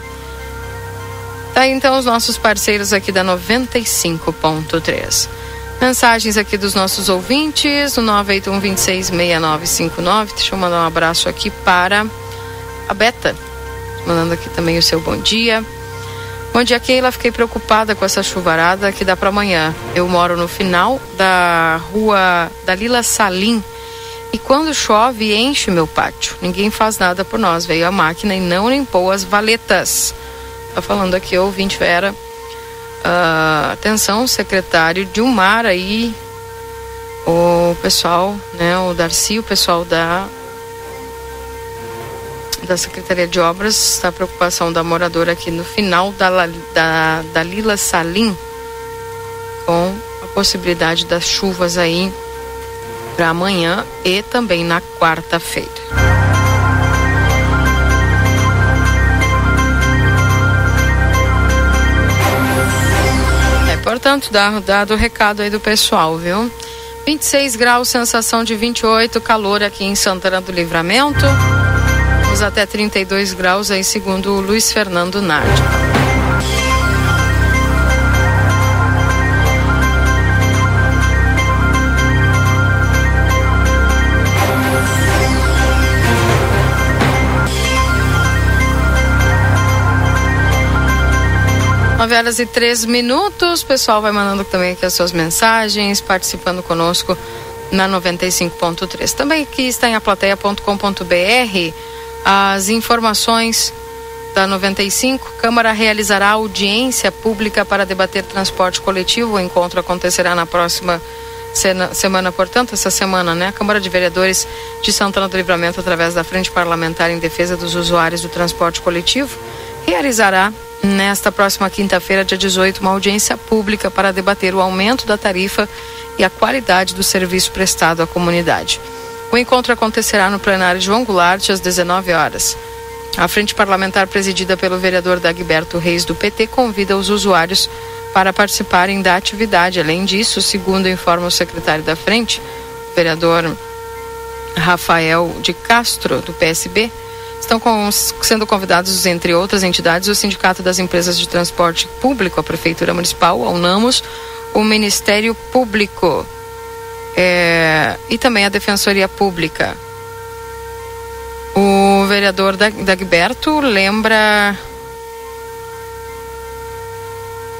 Tá então os nossos parceiros aqui da 95.3. Mensagens aqui dos nossos ouvintes, o 981 266959. Deixa eu mandar um abraço aqui para a Beta. Mandando aqui também o seu bom dia. Bom dia, Keila. Fiquei preocupada com essa chuvarada que dá para amanhã. Eu moro no final da rua da Lila Salim e quando chove enche meu pátio. Ninguém faz nada por nós. Veio a máquina e não limpou as valetas. Tá falando aqui, ouvinte Vera. Uh, atenção, secretário Dilmar aí o pessoal, né, o Darcy, o pessoal da da Secretaria de Obras, a preocupação da moradora aqui no final da, da, da Lila Salim, com a possibilidade das chuvas aí para amanhã e também na quarta-feira. É, portanto, dado o recado aí do pessoal, viu? 26 graus, sensação de 28, calor aqui em Santana do Livramento. Até 32 graus aí, segundo o Luiz Fernando Nardi. Nove horas e três minutos. O pessoal vai mandando também aqui as suas mensagens, participando conosco na 95.3. Também aqui está em aplateia.com.br as informações da 95. Câmara realizará audiência pública para debater transporte coletivo. O encontro acontecerá na próxima semana, portanto, essa semana, né? A Câmara de Vereadores de Santana do Livramento, através da Frente Parlamentar em Defesa dos Usuários do Transporte Coletivo, realizará nesta próxima quinta-feira, dia 18, uma audiência pública para debater o aumento da tarifa e a qualidade do serviço prestado à comunidade. O encontro acontecerá no plenário João Goulart às 19 horas. A frente parlamentar presidida pelo vereador Dagberto Reis do PT convida os usuários para participarem da atividade. Além disso, segundo informa o secretário da frente, o vereador Rafael de Castro, do PSB, estão com, sendo convidados, entre outras entidades, o Sindicato das Empresas de Transporte Público, a Prefeitura Municipal, a UNAMOS, o Ministério Público é, e também a Defensoria Pública. O vereador Dagberto lembra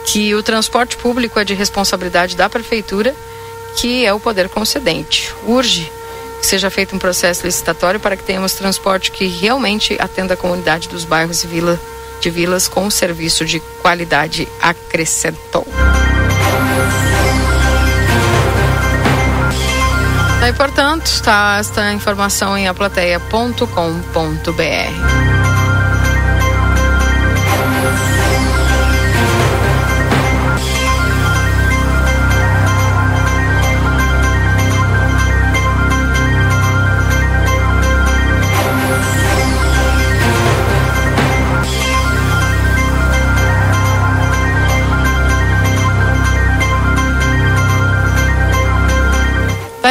que o transporte público é de responsabilidade da Prefeitura, que é o poder concedente. Urge que seja feito um processo licitatório para que tenhamos transporte que realmente atenda a comunidade dos bairros e vila, de vilas com serviço de qualidade, acrescentou. E, portanto, está esta informação em aplateia.com.br.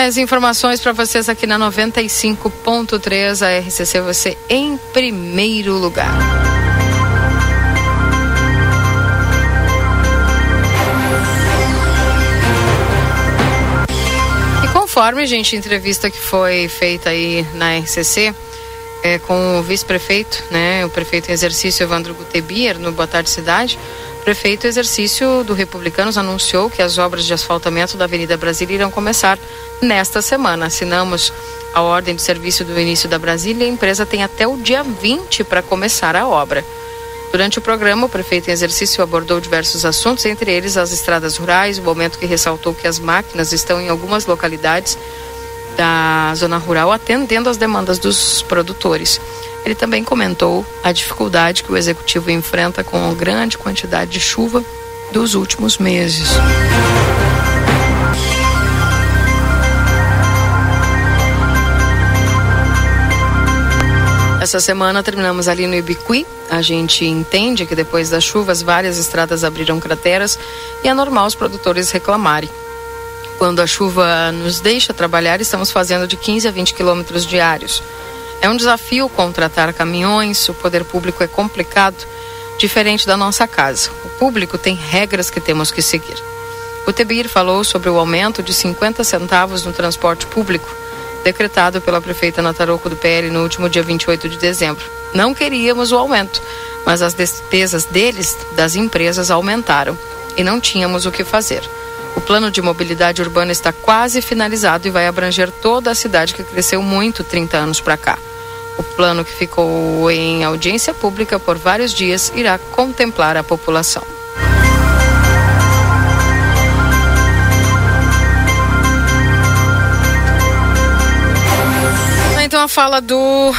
as informações para vocês aqui na 95.3 a RCC você em primeiro lugar. E conforme, gente, a entrevista que foi feita aí na RCC é, com o vice-prefeito, né, o prefeito em exercício Evandro Gutebier, no Boa Tarde Cidade, prefeito exercício do Republicanos anunciou que as obras de asfaltamento da Avenida Brasília irão começar nesta semana. Assinamos a ordem de serviço do início da Brasília e a empresa tem até o dia 20 para começar a obra. Durante o programa, o prefeito em exercício abordou diversos assuntos, entre eles as estradas rurais, o momento que ressaltou que as máquinas estão em algumas localidades da zona rural atendendo às demandas dos produtores. Ele também comentou a dificuldade que o executivo enfrenta com a grande quantidade de chuva dos últimos meses. Essa semana terminamos ali no Ibiqui. A gente entende que depois das chuvas várias estradas abriram crateras e é normal os produtores reclamarem. Quando a chuva nos deixa trabalhar, estamos fazendo de 15 a 20 quilômetros diários. É um desafio contratar caminhões, o poder público é complicado, diferente da nossa casa. O público tem regras que temos que seguir. O Tebir falou sobre o aumento de 50 centavos no transporte público, decretado pela prefeita Nataroco do PL no último dia 28 de dezembro. Não queríamos o aumento, mas as despesas deles, das empresas, aumentaram e não tínhamos o que fazer. O plano de mobilidade urbana está quase finalizado e vai abranger toda a cidade que cresceu muito 30 anos para cá. O plano que ficou em audiência pública por vários dias irá contemplar a população. Então a fala do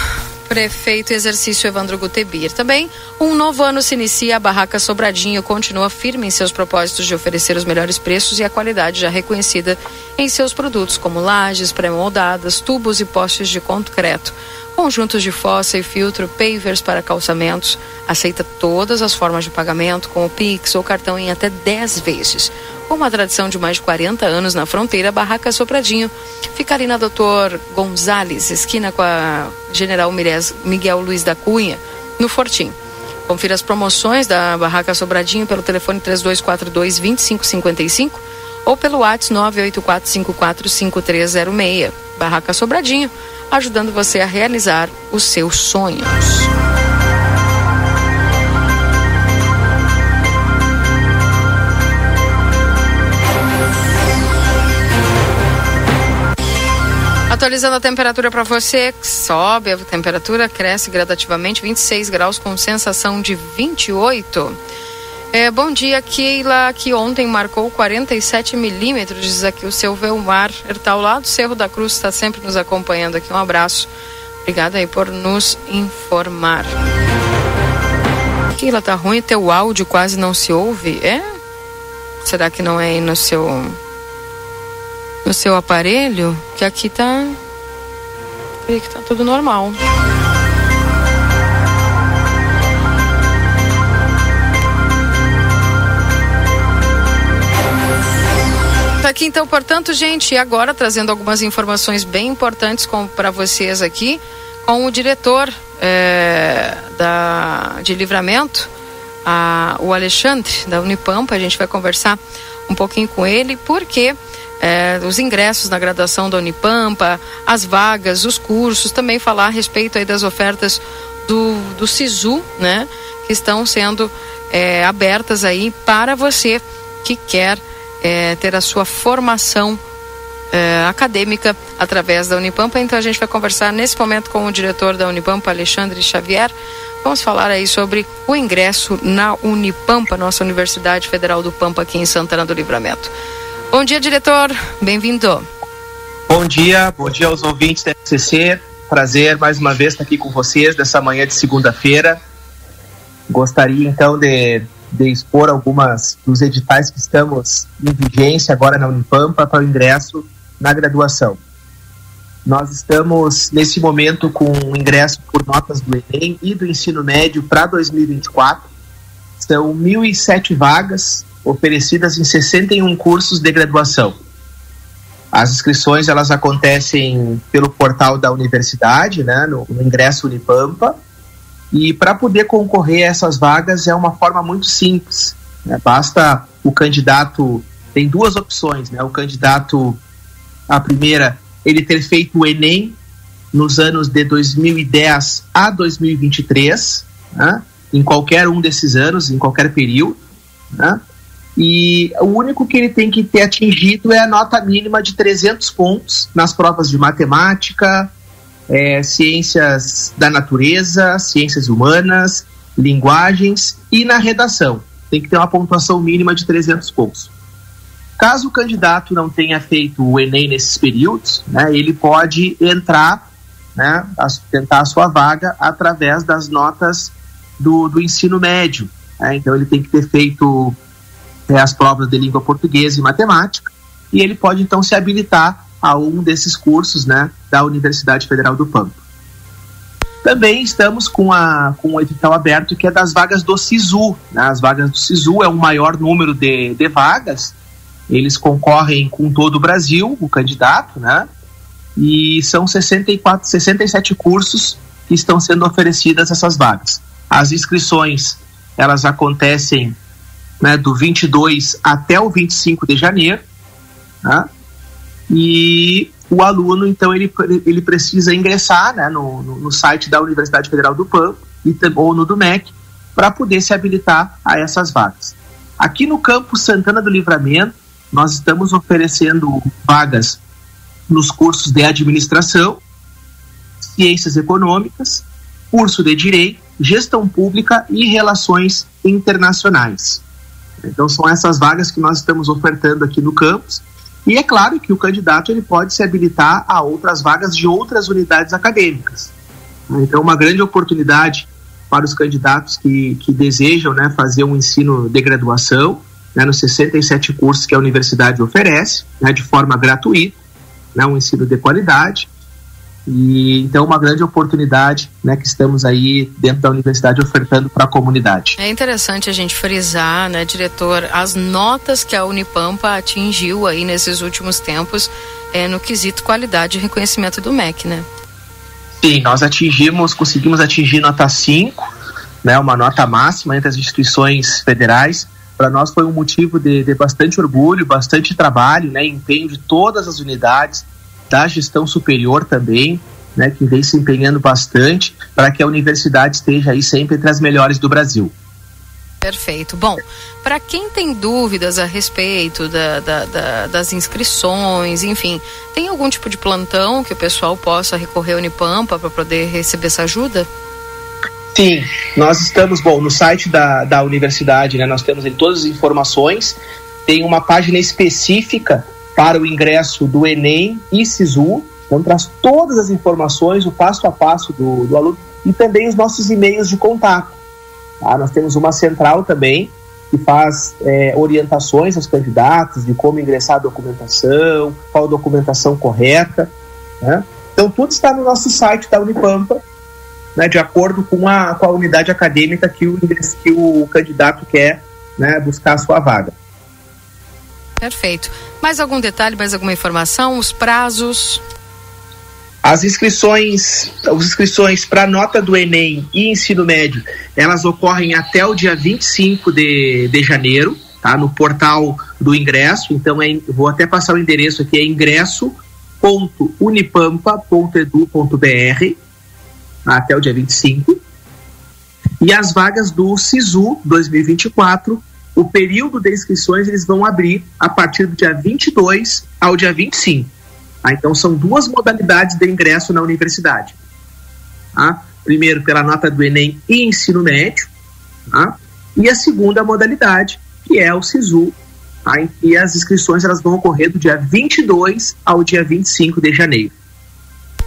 prefeito exercício Evandro Gutebir. Também, um novo ano se inicia, a Barraca Sobradinho continua firme em seus propósitos de oferecer os melhores preços e a qualidade já reconhecida em seus produtos, como lajes pré-moldadas, tubos e postes de concreto, conjuntos de fossa e filtro, pavers para calçamentos. Aceita todas as formas de pagamento, como Pix ou cartão em até 10 vezes. Com uma tradição de mais de 40 anos na fronteira, Barraca Sopradinho fica ali na Doutor Gonzales, esquina com a General Miguel Luiz da Cunha, no Fortim. Confira as promoções da Barraca Sobradinho pelo telefone 3242 2555 ou pelo WhatsApp 984545306. Barraca Sobradinho, ajudando você a realizar os seus sonhos. Atualizando a temperatura para você, sobe a temperatura, cresce gradativamente, 26 graus com sensação de 28. É, bom dia, Keila, que ontem marcou 47 milímetros, diz aqui o seu Velmar. Ele está ao lado do Cerro da Cruz, está sempre nos acompanhando aqui. Um abraço. Obrigada aí por nos informar. Keila, tá ruim, teu áudio quase não se ouve, é? Será que não é aí no seu no seu aparelho, que aqui tá. Que tá tudo normal. Tá aqui então, portanto, gente, agora trazendo algumas informações bem importantes para vocês aqui, com o diretor é, da, de livramento, a, o Alexandre, da Unipampa, a gente vai conversar um pouquinho com ele, porque é, os ingressos na graduação da Unipampa, as vagas, os cursos, também falar a respeito aí das ofertas do, do SISU, né? Que estão sendo é, abertas aí para você que quer é, ter a sua formação é, acadêmica através da Unipampa. Então a gente vai conversar nesse momento com o diretor da Unipampa, Alexandre Xavier. Vamos falar aí sobre o ingresso na Unipampa, nossa Universidade Federal do Pampa aqui em Santana do Livramento. Bom dia, diretor. Bem-vindo. Bom dia, bom dia aos ouvintes da FCC. Prazer mais uma vez estar aqui com vocês nessa manhã de segunda-feira. Gostaria então de, de expor algumas dos editais que estamos em vigência agora na Unipampa para o ingresso na graduação. Nós estamos nesse momento com o ingresso por notas do Enem e do ensino médio para 2024. São 1.007 vagas oferecidas em 61 cursos de graduação. As inscrições elas acontecem pelo portal da universidade, né, no, no ingresso Unipampa. E para poder concorrer a essas vagas é uma forma muito simples. Né? Basta o candidato tem duas opções, né? O candidato a primeira ele ter feito o Enem nos anos de 2010 a 2023, né? em qualquer um desses anos, em qualquer período, né? E o único que ele tem que ter atingido é a nota mínima de 300 pontos nas provas de matemática, é, ciências da natureza, ciências humanas, linguagens e na redação. Tem que ter uma pontuação mínima de 300 pontos. Caso o candidato não tenha feito o Enem nesses períodos, né, ele pode entrar, né, a, tentar a sua vaga através das notas do, do ensino médio. Né, então ele tem que ter feito é, as provas de língua portuguesa e matemática, e ele pode então se habilitar a um desses cursos né, da Universidade Federal do Pampa. Também estamos com, a, com o edital aberto que é das vagas do SISU. Né? As vagas do SISU é o maior número de, de vagas, eles concorrem com todo o Brasil, o candidato, né? E são 64, 67 cursos que estão sendo oferecidas essas vagas. As inscrições, elas acontecem né, do 22 até o 25 de janeiro, né, e o aluno, então, ele, ele precisa ingressar né, no, no, no site da Universidade Federal do PAN ou no do MEC para poder se habilitar a essas vagas. Aqui no campus Santana do Livramento, nós estamos oferecendo vagas nos cursos de administração, ciências econômicas, curso de direito, gestão pública e relações internacionais. Então são essas vagas que nós estamos ofertando aqui no campus E é claro que o candidato ele pode se habilitar a outras vagas de outras unidades acadêmicas. Então, uma grande oportunidade para os candidatos que, que desejam né, fazer um ensino de graduação né, nos 67 cursos que a universidade oferece, né, de forma gratuita, né, um ensino de qualidade. E então uma grande oportunidade, né, que estamos aí dentro da universidade ofertando para a comunidade. É interessante a gente frisar, né, diretor, as notas que a Unipampa atingiu aí nesses últimos tempos é, no quesito qualidade e reconhecimento do MEC, né? Sim, nós atingimos, conseguimos atingir nota 5, né, uma nota máxima entre as instituições federais. Para nós foi um motivo de, de bastante orgulho, bastante trabalho, né, empenho de todas as unidades, da gestão superior também, né, que vem se empenhando bastante para que a universidade esteja aí sempre entre as melhores do Brasil. Perfeito. Bom, para quem tem dúvidas a respeito da, da, da, das inscrições, enfim, tem algum tipo de plantão que o pessoal possa recorrer ao Unipampa para poder receber essa ajuda? Sim, nós estamos, bom, no site da, da universidade, né, nós temos ali todas as informações, tem uma página específica para o ingresso do Enem e SISU. Então, traz todas as informações, o passo a passo do, do aluno e também os nossos e-mails de contato. Tá? Nós temos uma central também que faz é, orientações aos candidatos de como ingressar a documentação, qual a documentação correta. Né? Então, tudo está no nosso site da Unipampa, né, de acordo com a, com a unidade acadêmica que o, que o candidato quer né, buscar a sua vaga. Perfeito. Mais algum detalhe, mais alguma informação? Os prazos? As inscrições, as inscrições para nota do Enem e ensino médio, elas ocorrem até o dia 25 de, de janeiro, tá? No portal do ingresso. Então, é, vou até passar o endereço aqui, é ingresso.unipampa.edu.br até o dia 25. E as vagas do SISU 2024 o período de inscrições eles vão abrir a partir do dia 22 ao dia 25. Tá? Então são duas modalidades de ingresso na universidade. Tá? Primeiro pela nota do Enem e ensino médio, tá? e a segunda modalidade que é o SISU, em que as inscrições elas vão ocorrer do dia 22 ao dia 25 de janeiro.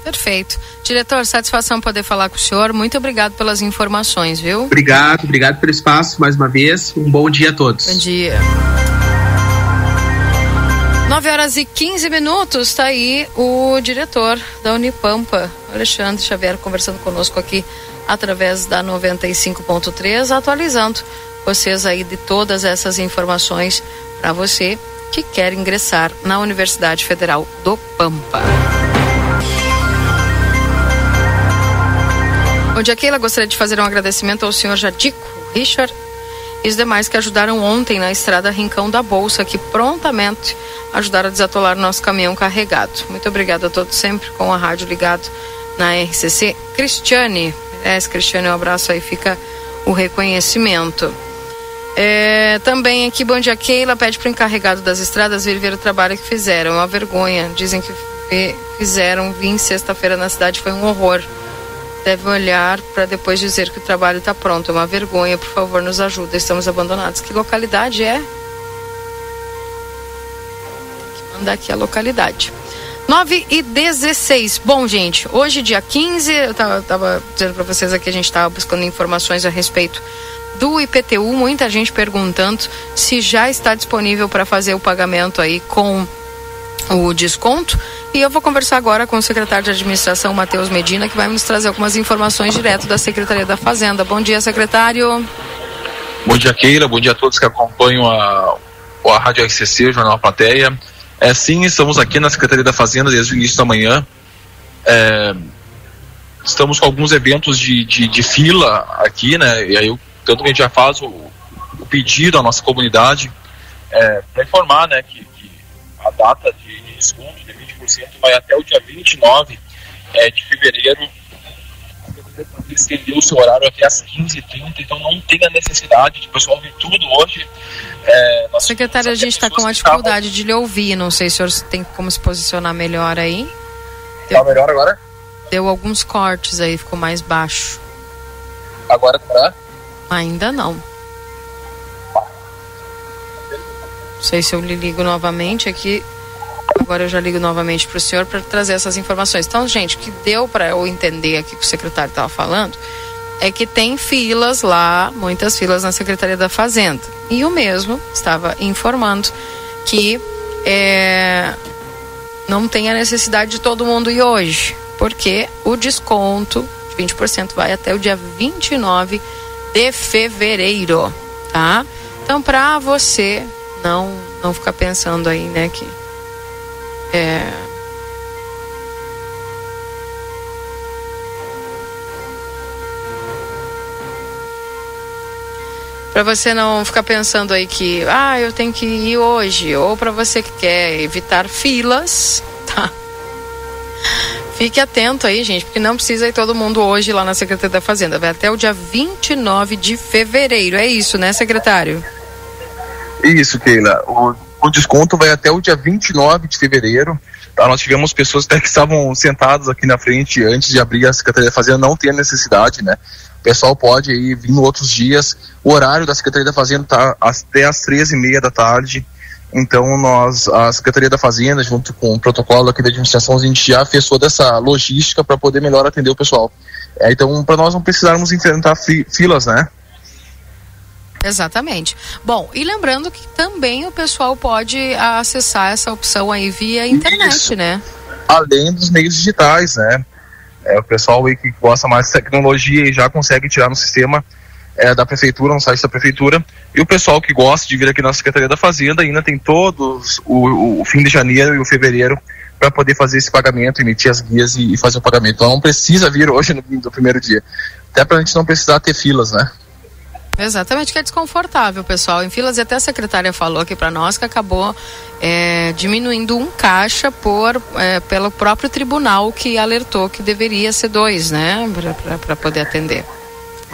Perfeito. Diretor, satisfação poder falar com o senhor. Muito obrigado pelas informações, viu? Obrigado, obrigado pelo espaço mais uma vez. Um bom dia a todos. Bom dia. 9 horas e 15 minutos, está aí o diretor da Unipampa, Alexandre Xavier, conversando conosco aqui através da 95.3, atualizando vocês aí de todas essas informações para você que quer ingressar na Universidade Federal do Pampa. Bom dia, Keila. Gostaria de fazer um agradecimento ao senhor Jadico, Richard e os demais que ajudaram ontem na estrada Rincão da Bolsa, que prontamente ajudaram a desatolar nosso caminhão carregado. Muito obrigada a todos sempre com a rádio ligado na RCC. Cristiane, é, Cristiane, um abraço aí, fica o reconhecimento. É, também aqui, bom dia, Keila pede para o encarregado das estradas vir ver o trabalho que fizeram. É uma vergonha. Dizem que fizeram, vim sexta-feira na cidade, foi um horror deve olhar para depois dizer que o trabalho está pronto. É uma vergonha, por favor, nos ajuda. Estamos abandonados. Que localidade é? Tem que mandar aqui a localidade. 9 e 16. Bom, gente, hoje, dia 15, eu tava, tava dizendo para vocês aqui, a gente estava buscando informações a respeito do IPTU. Muita gente perguntando se já está disponível para fazer o pagamento aí com o desconto. E eu vou conversar agora com o secretário de administração, Matheus Medina, que vai nos trazer algumas informações direto da Secretaria da Fazenda. Bom dia, secretário. Bom dia, Keila. Bom dia a todos que acompanham a, a Rádio RCC, o Jornal Plateia. É, sim, estamos aqui na Secretaria da Fazenda desde o início da manhã. É, estamos com alguns eventos de, de, de, fila aqui, né? E aí, tanto que a gente já faz o, o pedido à nossa comunidade é, para informar, né, que, que a data de, de desconto de 20% vai até o dia 29 é, de fevereiro. Estendeu o seu horário até às 15h30, então não tem a necessidade de o pessoal vir tudo hoje. É, Secretário, a gente está com uma dificuldade estavam... de lhe ouvir. Não sei se o senhor tem como se posicionar melhor aí. Está melhor agora? Deu alguns cortes aí, ficou mais baixo. Agora tá? Ainda não. Não sei se eu lhe ligo novamente aqui. Agora eu já ligo novamente para o senhor para trazer essas informações. Então, gente, o que deu para eu entender aqui que o secretário estava falando é que tem filas lá, muitas filas na Secretaria da Fazenda. E o mesmo estava informando que é, não tem a necessidade de todo mundo ir hoje, porque o desconto de 20% vai até o dia 29 de fevereiro, tá? Então, para você não não ficar pensando aí, né, que é, para você não ficar pensando aí que ah eu tenho que ir hoje ou para você que quer evitar filas *laughs* tá? Fique atento aí gente porque não precisa ir todo mundo hoje lá na Secretaria da Fazenda. Vai até o dia 29 de fevereiro. É isso né secretário? Isso Keila. O, o desconto vai até o dia 29 de fevereiro tá? nós tivemos pessoas até que estavam sentadas aqui na frente antes de abrir a Secretaria da Fazenda não tem necessidade né o pessoal pode aí vir em outros dias. O horário da Secretaria da Fazenda está até às 13h30 da tarde. Então, nós, a Secretaria da Fazenda, junto com o protocolo aqui da administração, a gente já fez toda essa logística para poder melhor atender o pessoal. É, então, para nós não precisarmos enfrentar fi, filas, né? Exatamente. Bom, e lembrando que também o pessoal pode acessar essa opção aí via internet, Isso. né? Além dos meios digitais, né? É, o pessoal aí que gosta mais de tecnologia e já consegue tirar no sistema é, da prefeitura, no site da prefeitura. E o pessoal que gosta de vir aqui na Secretaria da Fazenda ainda tem todos o, o fim de janeiro e o fevereiro para poder fazer esse pagamento, emitir as guias e, e, fazer o pagamento. Então não precisa vir hoje no, no primeiro dia. Até para a gente não precisar ter filas, né? Exatamente, que é desconfortável, pessoal. Em filas, e até a secretária falou aqui para nós que acabou é, diminuindo um caixa por, é, pelo próprio tribunal que alertou que deveria ser dois, né? Para poder atender.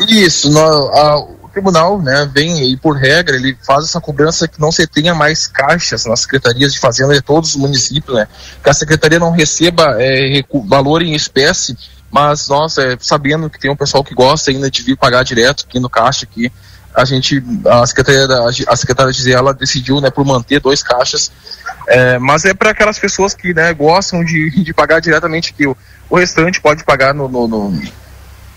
Isso, no, a, o tribunal, né, vem aí por regra, ele faz essa cobrança que não se tenha mais caixas nas secretarias de fazenda de todos os municípios, né? Que a secretaria não receba é, valor em espécie mas nós, é, sabendo que tem um pessoal que gosta ainda de vir pagar direto aqui no caixa aqui, a gente, a secretária, a secretária Gisela decidiu, né, por manter dois caixas, é, mas é para aquelas pessoas que, né, gostam de, *laughs* de pagar diretamente aqui. O, o restante pode pagar no, no, no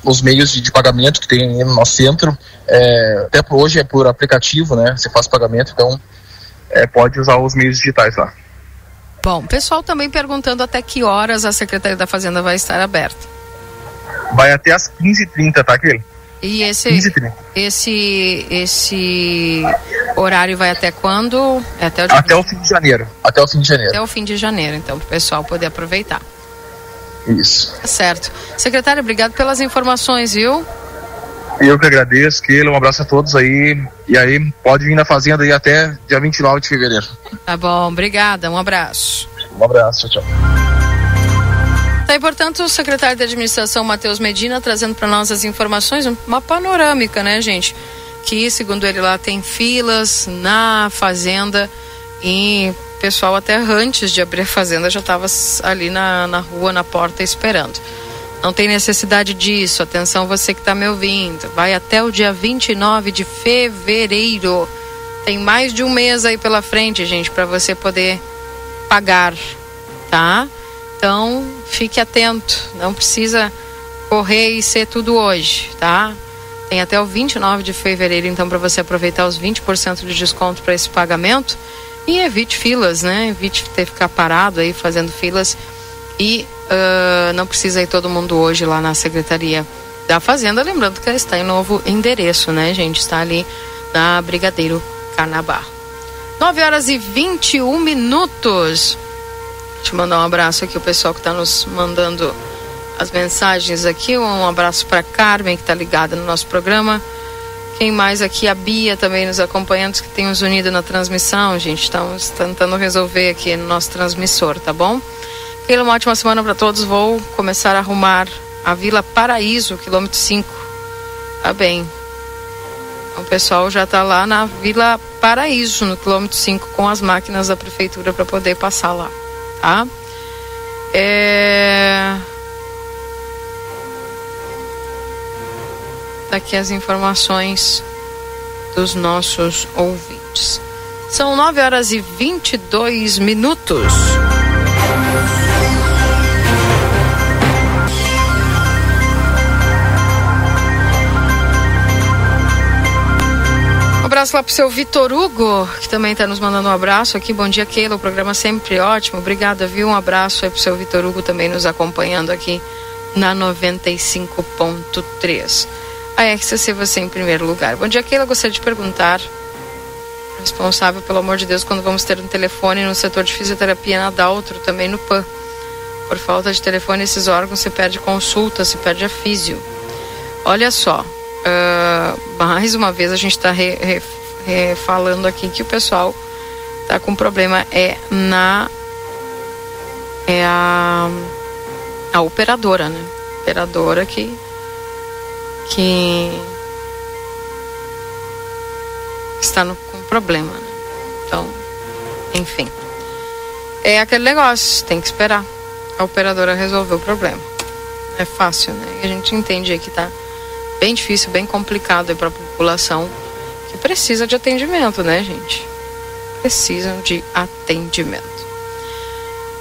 nos meios de, de, pagamento que tem no nosso centro. É, até por hoje é por aplicativo, né? Você faz pagamento, então é, pode usar os meios digitais lá. Bom, pessoal também perguntando até que horas a Secretaria da Fazenda vai estar aberta vai até as 15h30, tá, aquele? E esse, esse, esse horário vai até quando? É até, o até o fim de janeiro. Até o fim de janeiro. Até o fim de janeiro, então, para o pessoal poder aproveitar. Isso. Tá certo. Secretário, obrigado pelas informações, viu? Eu que agradeço, Keila, um abraço a todos aí. E aí, pode vir na fazenda aí até dia 29 de fevereiro. Tá bom, obrigada, um abraço. Um abraço, tchau, tchau. Tá aí, portanto, o secretário de administração, Matheus Medina, trazendo para nós as informações, uma panorâmica, né, gente? Que, segundo ele lá, tem filas na fazenda e pessoal até antes de abrir a fazenda já estava ali na, na rua, na porta, esperando. Não tem necessidade disso. Atenção, você que está me ouvindo. Vai até o dia 29 de fevereiro. Tem mais de um mês aí pela frente, gente, para você poder pagar, tá? Então, fique atento, não precisa correr e ser tudo hoje, tá? Tem até o 29 de fevereiro, então, para você aproveitar os 20% de desconto para esse pagamento e evite filas, né? Evite ter que ficar parado aí fazendo filas e uh, não precisa ir todo mundo hoje lá na Secretaria da Fazenda, lembrando que ela está em novo endereço, né, gente? Está ali na Brigadeiro Carnabar. 9 horas e 21 minutos. Eu mandar um abraço aqui o pessoal que está nos mandando as mensagens aqui. Um abraço para Carmen, que está ligada no nosso programa. Quem mais aqui? A Bia também nos acompanhando, que tem nos unido na transmissão, gente. Estamos tentando resolver aqui no nosso transmissor, tá bom? Keila, uma ótima semana para todos. Vou começar a arrumar a Vila Paraíso, quilômetro 5. Tá bem. O pessoal já está lá na Vila Paraíso, no quilômetro 5, com as máquinas da prefeitura para poder passar lá tá? É... Daqui as informações dos nossos ouvintes. São 9 horas e 22 minutos. Abraço lá pro seu Vitor Hugo, que também está nos mandando um abraço aqui. Bom dia, Keila. O programa sempre ótimo. Obrigada, viu? Um abraço aí pro seu Vitor Hugo também nos acompanhando aqui na 95.3. A RCC você em primeiro lugar. Bom dia, Keila. Gostaria de perguntar. Responsável, pelo amor de Deus, quando vamos ter um telefone no setor de fisioterapia na Daltro, também no PAN. Por falta de telefone, esses órgãos se perde consulta, se perde a físio. Olha só, uh, mais uma vez a gente está falando aqui que o pessoal está com problema é na é a, a operadora, né? Operadora que que está no, com problema. Né? Então, enfim. É aquele negócio, tem que esperar a operadora resolver o problema. É fácil, né? A gente entende aí que tá bem difícil, bem complicado para a população que precisa de atendimento, né, gente? Precisam de atendimento.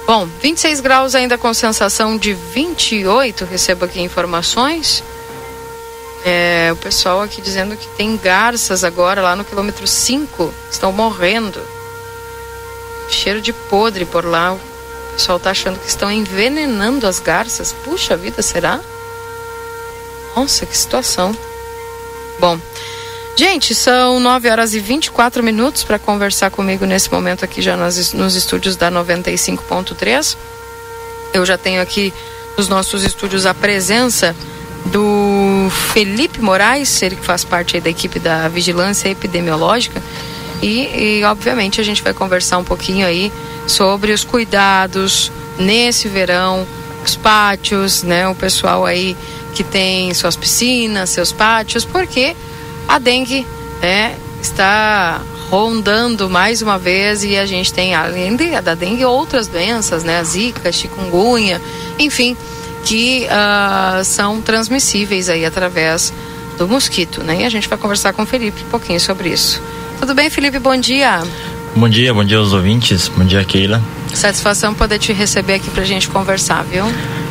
Bom, 26 graus ainda com sensação de 28, recebo aqui informações. É, o pessoal aqui dizendo que tem garças agora lá no quilômetro 5, estão morrendo. Cheiro de podre por lá. O pessoal tá achando que estão envenenando as garças. Puxa vida, será? Nossa, que situação. Bom, gente, são 9 horas e 24 minutos para conversar comigo nesse momento aqui já nos, nos estúdios da 95.3. Eu já tenho aqui nos nossos estúdios a presença do Felipe Moraes, ele que faz parte da equipe da Vigilância Epidemiológica. E, e, obviamente a gente vai conversar um pouquinho aí sobre os cuidados nesse verão, os pátios, né? O pessoal aí que tem suas piscinas, seus pátios, porque a dengue né, está rondando mais uma vez e a gente tem, além da dengue, outras doenças, né? A zika, chikungunya, enfim, que uh, são transmissíveis aí através do mosquito, né? E a gente vai conversar com o Felipe um pouquinho sobre isso. Tudo bem, Felipe? Bom dia. Bom dia, bom dia aos ouvintes, bom dia, Keila. Satisfação poder te receber aqui pra gente conversar, viu?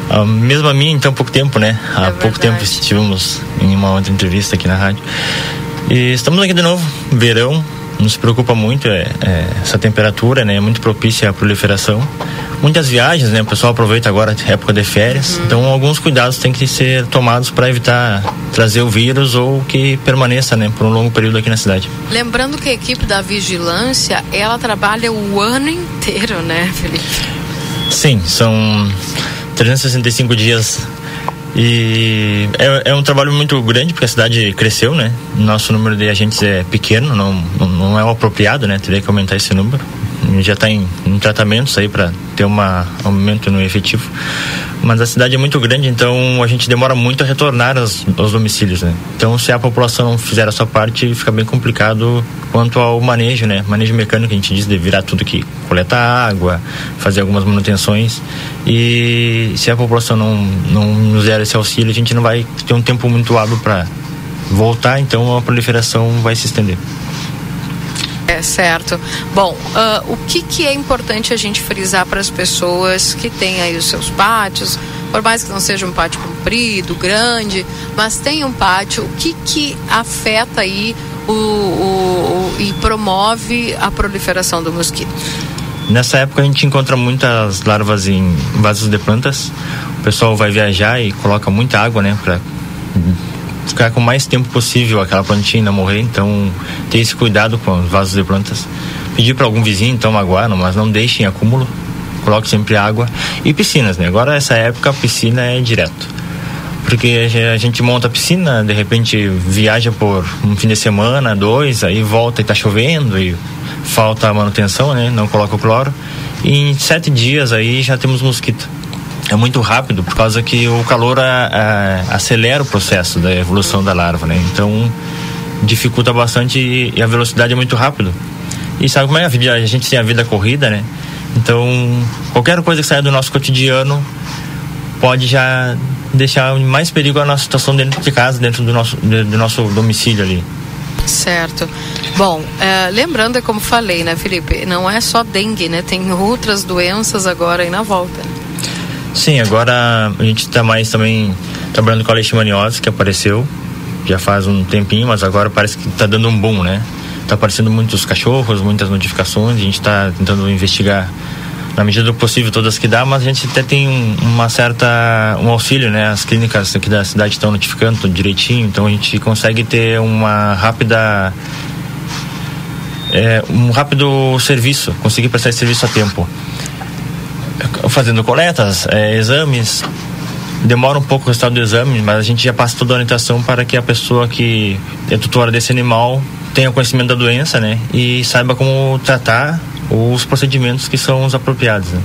Uh, mesmo a mim, então, pouco tempo, né? É Há verdade. pouco tempo estivemos em uma outra entrevista aqui na rádio. E estamos aqui de novo, verão, nos preocupa muito é, é, essa temperatura, né? É muito propícia à proliferação. Muitas viagens, né? O pessoal aproveita agora a época de férias. Uhum. Então, alguns cuidados têm que ser tomados para evitar trazer o vírus ou que permaneça, né? Por um longo período aqui na cidade. Lembrando que a equipe da vigilância, ela trabalha o ano inteiro, né, Felipe? Sim, são 365 dias e é, é, um trabalho muito grande porque a cidade cresceu, né? Nosso número de agentes é pequeno, não, não é o apropriado, né? Teria que aumentar esse número. Já está em, em tratamentos aí para ter um aumento no efetivo. Mas a cidade é muito grande, então a gente demora muito a retornar aos, aos domicílios, né? Então, se a população não fizer a sua parte, fica bem complicado quanto ao manejo, né? Manejo mecânico, a gente diz, de virar tudo que coleta água, fazer algumas manutenções. E se a população não, não nos der esse auxílio, a gente não vai ter um tempo muito hábil para voltar, então a proliferação vai se estender. É certo. Bom, uh, o que, que é importante a gente frisar para as pessoas que têm aí os seus pátios, por mais que não seja um pátio comprido, grande, mas tem um pátio, o que, que afeta aí o, o, o, e promove a proliferação do mosquito? Nessa época a gente encontra muitas larvas em vasos de plantas. O pessoal vai viajar e coloca muita água, né, para ficar com o mais tempo possível aquela plantinha não morrer. Então, ter esse cuidado com os vasos de plantas. Pedir para algum vizinho então magoar, mas não deixem acúmulo. Coloque sempre água e piscinas, né? Agora essa época a piscina é direto. Porque a gente monta a piscina, de repente viaja por um fim de semana, dois, aí volta e está chovendo e falta a manutenção, né? Não coloca o cloro. E em sete dias aí já temos mosquito é muito rápido por causa que o calor a, a, acelera o processo da evolução da larva, né? Então dificulta bastante e, a velocidade é muito rápido. E sabe como é a vida? A gente tem a vida corrida, né? Então qualquer coisa que saia do nosso cotidiano pode já deixar mais perigo a nossa situação dentro de casa, dentro do nosso, do nosso domicílio ali. Certo. Bom, é, lembrando, é como falei, né, Felipe? Não é só dengue, né? Tem outras doenças agora aí na volta. Sim, agora a gente está mais também trabalhando com a leishmaniose que apareceu já faz um tempinho, mas agora parece que está dando um boom, né? tá aparecendo muitos cachorros, muitas notificações, a gente está tentando investigar na medida do possível todas que dá, mas a gente até tem um, uma certa um auxílio, né? As clínicas aqui da cidade estão notificando direitinho, então a gente consegue ter uma rápida é, um rápido serviço, conseguir prestar esse serviço a tempo. Fazendo coletas, é, exames, demora um pouco o resultado do exame, mas a gente já passa toda a orientação para que a pessoa que é tutora desse animal tenha conhecimento da doença, né? E saiba como tratar os procedimentos que são os apropriados. Né?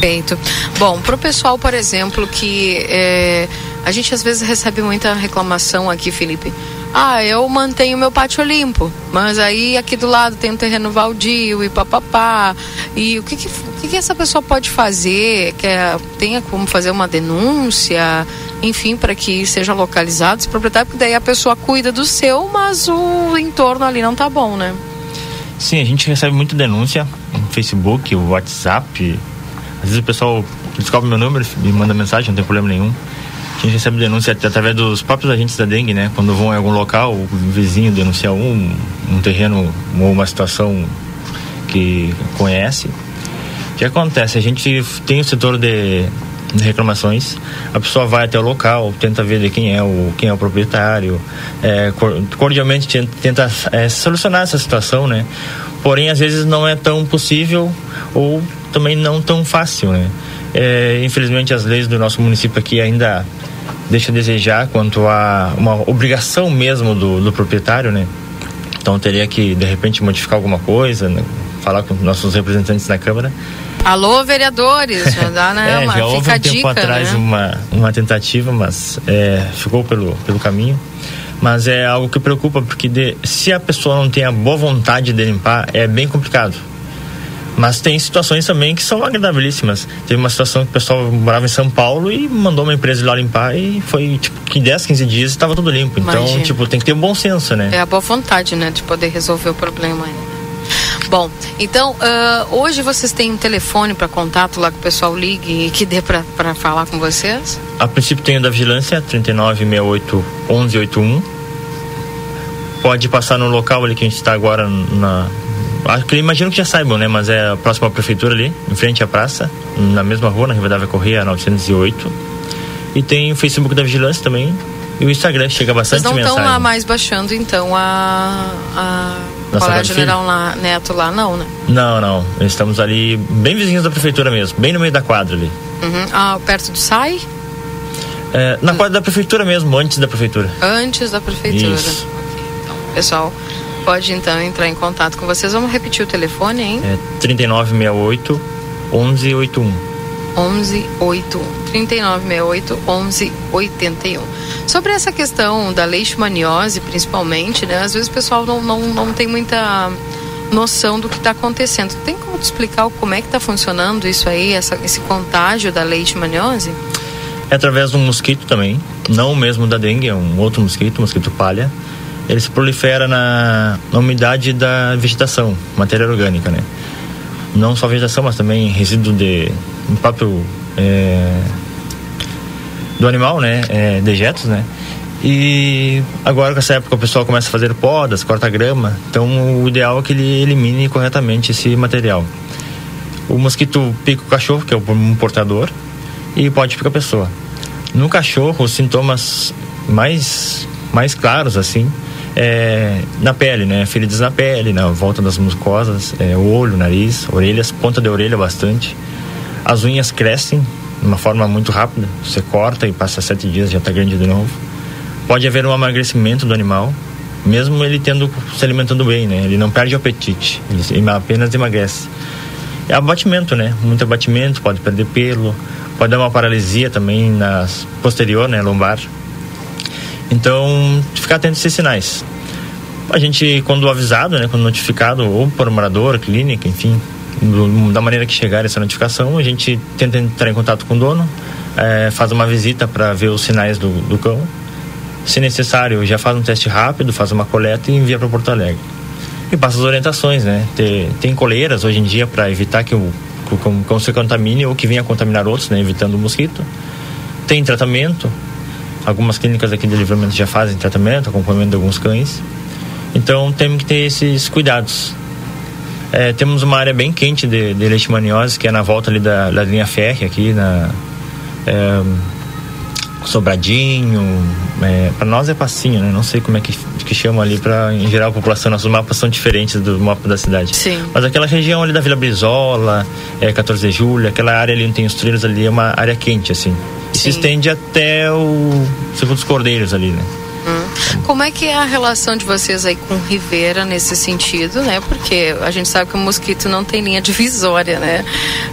Perfeito. Bom, para o pessoal, por exemplo, que é, a gente às vezes recebe muita reclamação aqui, Felipe. Ah, eu mantenho meu pátio limpo, mas aí aqui do lado tem um terreno baldio e papapá. E o que, que, que, que essa pessoa pode fazer? Quer, tenha como fazer uma denúncia, enfim, para que seja localizado esse proprietário, porque daí a pessoa cuida do seu, mas o entorno ali não tá bom, né? Sim, a gente recebe muita denúncia no Facebook, o WhatsApp. Às vezes o pessoal descobre meu número e manda mensagem, não tem problema nenhum. A gente recebe denúncia através dos próprios agentes da dengue, né? Quando vão em algum local, o vizinho denuncia um, um terreno ou uma situação que conhece. O que acontece? A gente tem o setor de reclamações, a pessoa vai até o local, tenta ver de quem é o, quem é o proprietário, é, cordialmente tenta é, solucionar essa situação, né? Porém, às vezes não é tão possível ou também não tão fácil, né? É, infelizmente, as leis do nosso município aqui ainda deixa a desejar quanto a uma obrigação mesmo do, do proprietário, né? Então teria que de repente modificar alguma coisa, né? falar com nossos representantes na Câmara Alô, vereadores, *laughs* né? é, já houve um tempo dica, atrás né? uma, uma tentativa, mas é, ficou pelo, pelo caminho. Mas é algo que preocupa, porque de, se a pessoa não tem a boa vontade de limpar, é bem complicado. Mas tem situações também que são agradabilíssimas. Teve uma situação que o pessoal morava em São Paulo e mandou uma empresa ir lá limpar e foi, tipo, que 10, 15 dias estava tudo limpo. Então, Imagina. tipo, tem que ter um bom senso, né? É a boa vontade, né? De poder resolver o problema. Bom, então, ah, hoje vocês têm um telefone para contato lá que o pessoal ligue e que dê para falar com vocês? A princípio tem o da vigilância, 3968 1181. Pode passar no local ali que a gente está agora na. Imagino que já saibam, né? Mas é a próxima prefeitura ali, em frente à praça, na mesma rua, na Rivadavia Correia 908. E tem o Facebook da Vigilância também. E o Instagram chega bastante Vocês não mensagem. estão lá mais baixando, então, a, a Colégio? General lá, Neto lá, não, né? Não, não. Estamos ali bem vizinhos da prefeitura mesmo, bem no meio da quadra ali. Uhum. Ah, perto do SAI? É, na quadra da prefeitura mesmo, antes da prefeitura. Antes da prefeitura. Isso. Ok, Então, pessoal, pode então entrar em contato com vocês. Vamos repetir o telefone, hein? É 3968 1181. 1181. 3968 1181. Sobre essa questão da leishmaniose, principalmente, né? Às vezes o pessoal não, não, não tem muita noção do que está acontecendo. Tem como te explicar como é que está funcionando isso aí, essa, esse contágio da leishmaniose? É através de um mosquito também, não o mesmo da dengue, é um outro mosquito, mosquito palha. Ele se prolifera na, na umidade da vegetação, matéria orgânica, né? Não só vegetação, mas também resíduo de um próprio é, do animal, né? É, dejetos, né? E agora com essa época o pessoal começa a fazer podas, corta grama, então o ideal é que ele elimine corretamente esse material. O mosquito pica o cachorro, que é um portador, e pode picar a pessoa. No cachorro, os sintomas mais, mais claros, assim, é na pele, né? Feridas na pele, na volta das mucosas, é, o olho, nariz, orelhas, ponta de orelha bastante. As unhas crescem de uma forma muito rápida. Você corta e passa sete dias já está grande de novo. Pode haver um emagrecimento do animal, mesmo ele tendo se alimentando bem, né? Ele não perde o apetite, ele apenas emagrece. É abatimento, né? Muito abatimento, pode perder pelo, pode dar uma paralisia também na posterior, né? Lombar. Então, ficar atento a esses sinais. A gente, quando avisado, né? Quando notificado, ou por morador, clínica, enfim, do- da maneira que chegar essa notificação, a gente tenta entrar em contato com o dono, eh, faz uma visita para ver os sinais do, do cão. Se necessário, já faz um teste rápido, faz uma coleta e envia para Porto Alegre. E passa as orientações, né? Tem, tem coleiras hoje em dia para evitar que o, que o cão, se contamine ou que venha contaminar outros, né? Evitando o mosquito. Tem tratamento. Algumas clínicas aqui de livramento já fazem tratamento, acompanhamento de alguns cães. Então temos que ter esses cuidados. É, temos uma área bem quente de, de leishmaniose, que é na volta ali da, da linha férrea, aqui na é, Sobradinho. É, para nós é passinho, né? Não sei como é que, que chama ali para em geral a população. Nossos mapas são diferentes do mapa da cidade. Sim. Mas aquela região ali da Vila Brizola, é, 14 de julho, aquela área ali onde tem os trilhos ali é uma área quente, assim. E se estende até o Segundo dos Cordeiros ali, né? Como é que é a relação de vocês aí com Rivera nesse sentido, né? Porque a gente sabe que o mosquito não tem linha divisória, né?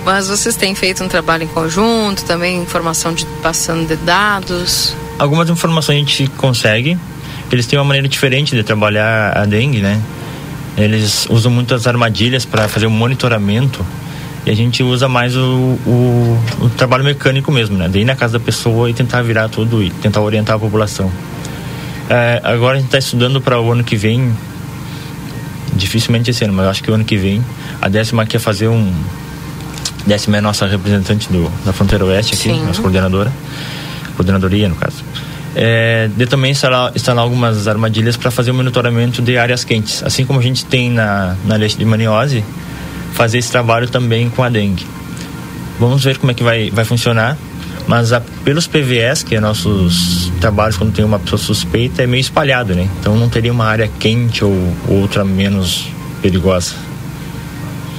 Mas vocês têm feito um trabalho em conjunto, também informação de passando de dados. Algumas informações a gente consegue. Eles têm uma maneira diferente de trabalhar a dengue, né? Eles usam muitas armadilhas para fazer o monitoramento e a gente usa mais o, o, o, trabalho mecânico mesmo, né? De ir na casa da pessoa e tentar virar tudo e tentar orientar a população. É, agora a gente está estudando para o ano que vem, dificilmente esse ano, mas acho que o ano que vem, a décima quer fazer um. Décima é nossa representante do, da Fronteira Oeste aqui, Sim. nossa coordenadora, coordenadoria no caso. É, de também instalar, instalar algumas armadilhas para fazer o monitoramento de áreas quentes, assim como a gente tem na, na leishmaniose, fazer esse trabalho também com a dengue. Vamos ver como é que vai, vai funcionar. Mas a, pelos PVS, que é nossos trabalhos quando tem uma pessoa suspeita, é meio espalhado, né? Então não teria uma área quente ou outra menos perigosa.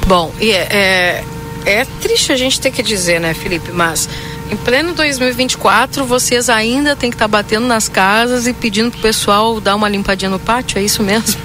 Bom, e é, é, é triste a gente ter que dizer, né, Felipe? Mas em pleno 2024, vocês ainda têm que estar tá batendo nas casas e pedindo pro pessoal dar uma limpadinha no pátio, é isso mesmo?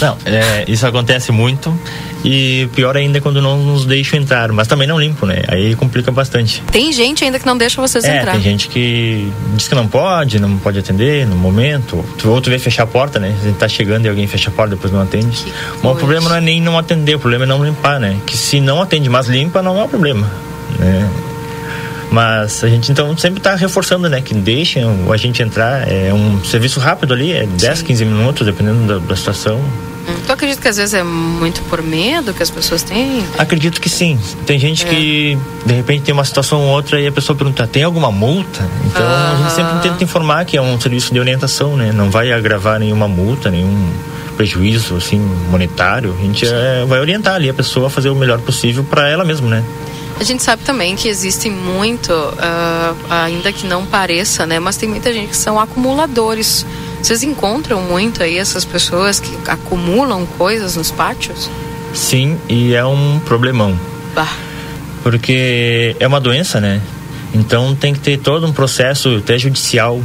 Não, é, isso acontece muito. E pior ainda é quando não nos deixam entrar, mas também não limpo, né? Aí complica bastante. Tem gente ainda que não deixa vocês é, entrar. Tem gente que diz que não pode, não pode atender no momento. Ou tu vê fechar a porta, né? A gente tá chegando e alguém fecha a porta depois não atende. Mas o problema não é nem não atender, o problema é não limpar, né? Que se não atende, mas limpa, não é o problema. Né? Mas a gente então sempre está reforçando, né? Que deixem a gente entrar. É um serviço rápido ali, é 10, Sim. 15 minutos, dependendo da, da situação. Tu acredita que às vezes é muito por medo que as pessoas têm? Acredito que sim. Tem gente é. que de repente tem uma situação ou outra e a pessoa pergunta: tem alguma multa? Então ah. a gente sempre tenta informar que é um serviço de orientação, né? Não vai agravar nenhuma multa, nenhum prejuízo assim monetário. A gente é, vai orientar ali a pessoa a fazer o melhor possível para ela mesma, né? A gente sabe também que existe muito, uh, ainda que não pareça, né? Mas tem muita gente que são acumuladores. Vocês encontram muito aí essas pessoas que acumulam coisas nos pátios? Sim, e é um problemão. Bah. Porque é uma doença, né? Então tem que ter todo um processo até judicial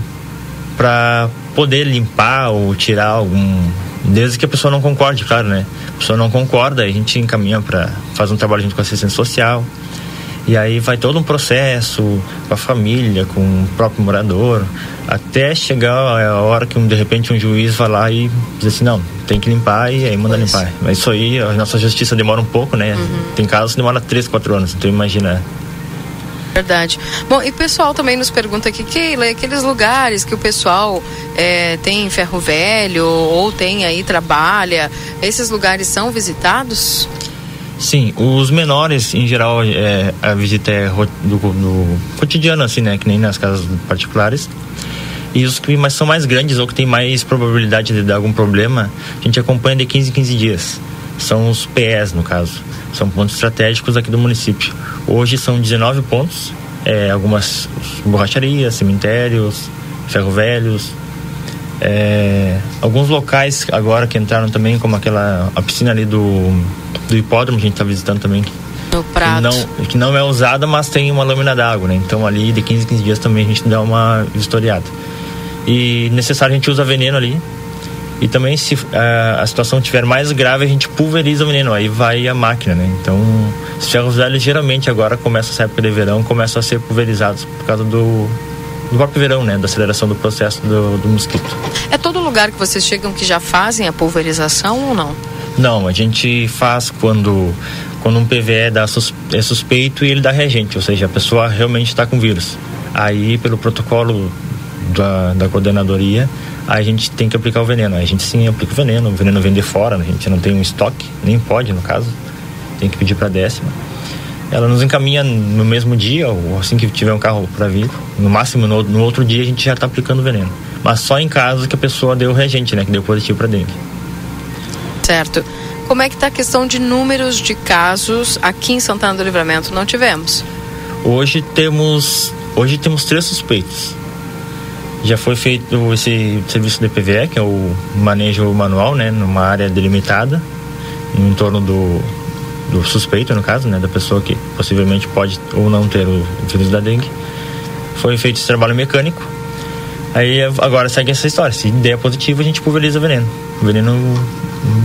para poder limpar ou tirar algum desde que a pessoa não concorde, claro, né? A pessoa não concorda, a gente encaminha para faz um trabalho junto com a assistência social. E aí vai todo um processo com a família, com o próprio morador, até chegar a hora que de repente um juiz vai lá e diz assim, não, tem que limpar e aí manda pois. limpar. Mas isso aí, a nossa justiça demora um pouco, né? Uhum. Tem casos que demora 3, 4 anos, então imagina. Verdade. Bom, e o pessoal também nos pergunta aqui, Keila, aqueles lugares que o pessoal é, tem ferro velho ou tem aí, trabalha, esses lugares são visitados? Sim, os menores, em geral, é, a visita é do, do, cotidiano, assim, né? Que nem nas casas particulares. E os que mas são mais grandes ou que tem mais probabilidade de dar algum problema, a gente acompanha de 15 em 15 dias. São os PEs, no caso. São pontos estratégicos aqui do município. Hoje são 19 pontos, é, algumas borracharias, cemitérios, ferro velhos, é, alguns locais agora que entraram também, como aquela a piscina ali do, do hipódromo, a gente está visitando também. No prato. Que não, que não é usada, mas tem uma lâmina d'água, né? Então ali de 15 em 15 dias também a gente dá uma vistoriada. E necessário a gente usa veneno ali. E também se a, a situação estiver mais grave, a gente pulveriza o veneno, aí vai a máquina, né? Então, os ferros velhos geralmente agora começa essa época de verão, começam a ser pulverizados por causa do, do próprio verão, né? Da aceleração do processo do, do mosquito. É todo lugar que vocês chegam que já fazem a pulverização ou não? Não, a gente faz quando, quando um PVE dá sus, é suspeito e ele dá reagente, ou seja, a pessoa realmente está com vírus. Aí, pelo protocolo da, da coordenadoria, a gente tem que aplicar o veneno. A gente sim aplica o veneno, o veneno vem de fora, a gente não tem um estoque, nem pode no caso, tem que pedir para décima ela nos encaminha no mesmo dia, ou assim que tiver um carro para vir. No máximo, no, no, outro dia, a gente já está aplicando veneno. Mas só em caso que a pessoa deu reagente, né? Que deu positivo para dengue. Certo. Como é que está a questão de números de casos aqui em Santana do Livramento? Não tivemos. Hoje temos hoje temos três suspeitos. Já foi feito esse serviço de PVE, que é o manejo manual, né, numa área delimitada, em torno do, do suspeito, no caso, né, da pessoa que possivelmente pode ou não ter o vírus da dengue. Foi feito esse trabalho mecânico. Aí agora segue essa história. Se der positivo, a gente pulveriza o veneno. O veneno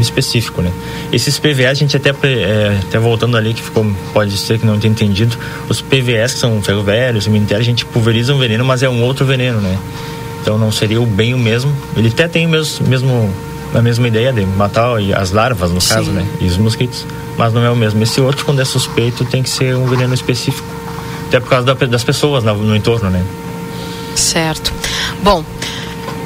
específico, né? Esses PVS, a gente até, é, até voltando ali, que ficou, pode ser que não tenha entendido, os PVS, que são ferro velho, cemitério, a gente pulveriza um veneno, mas é um outro veneno, né? Então não seria o bem o mesmo. Ele até tem o mesmo, mesmo a mesma ideia de matar as larvas, no Sim. caso, né? E os mosquitos. Mas não é o mesmo. Esse outro, quando é suspeito, tem que ser um veneno específico. Até por causa da, das pessoas no, no entorno, né? Certo. Bom,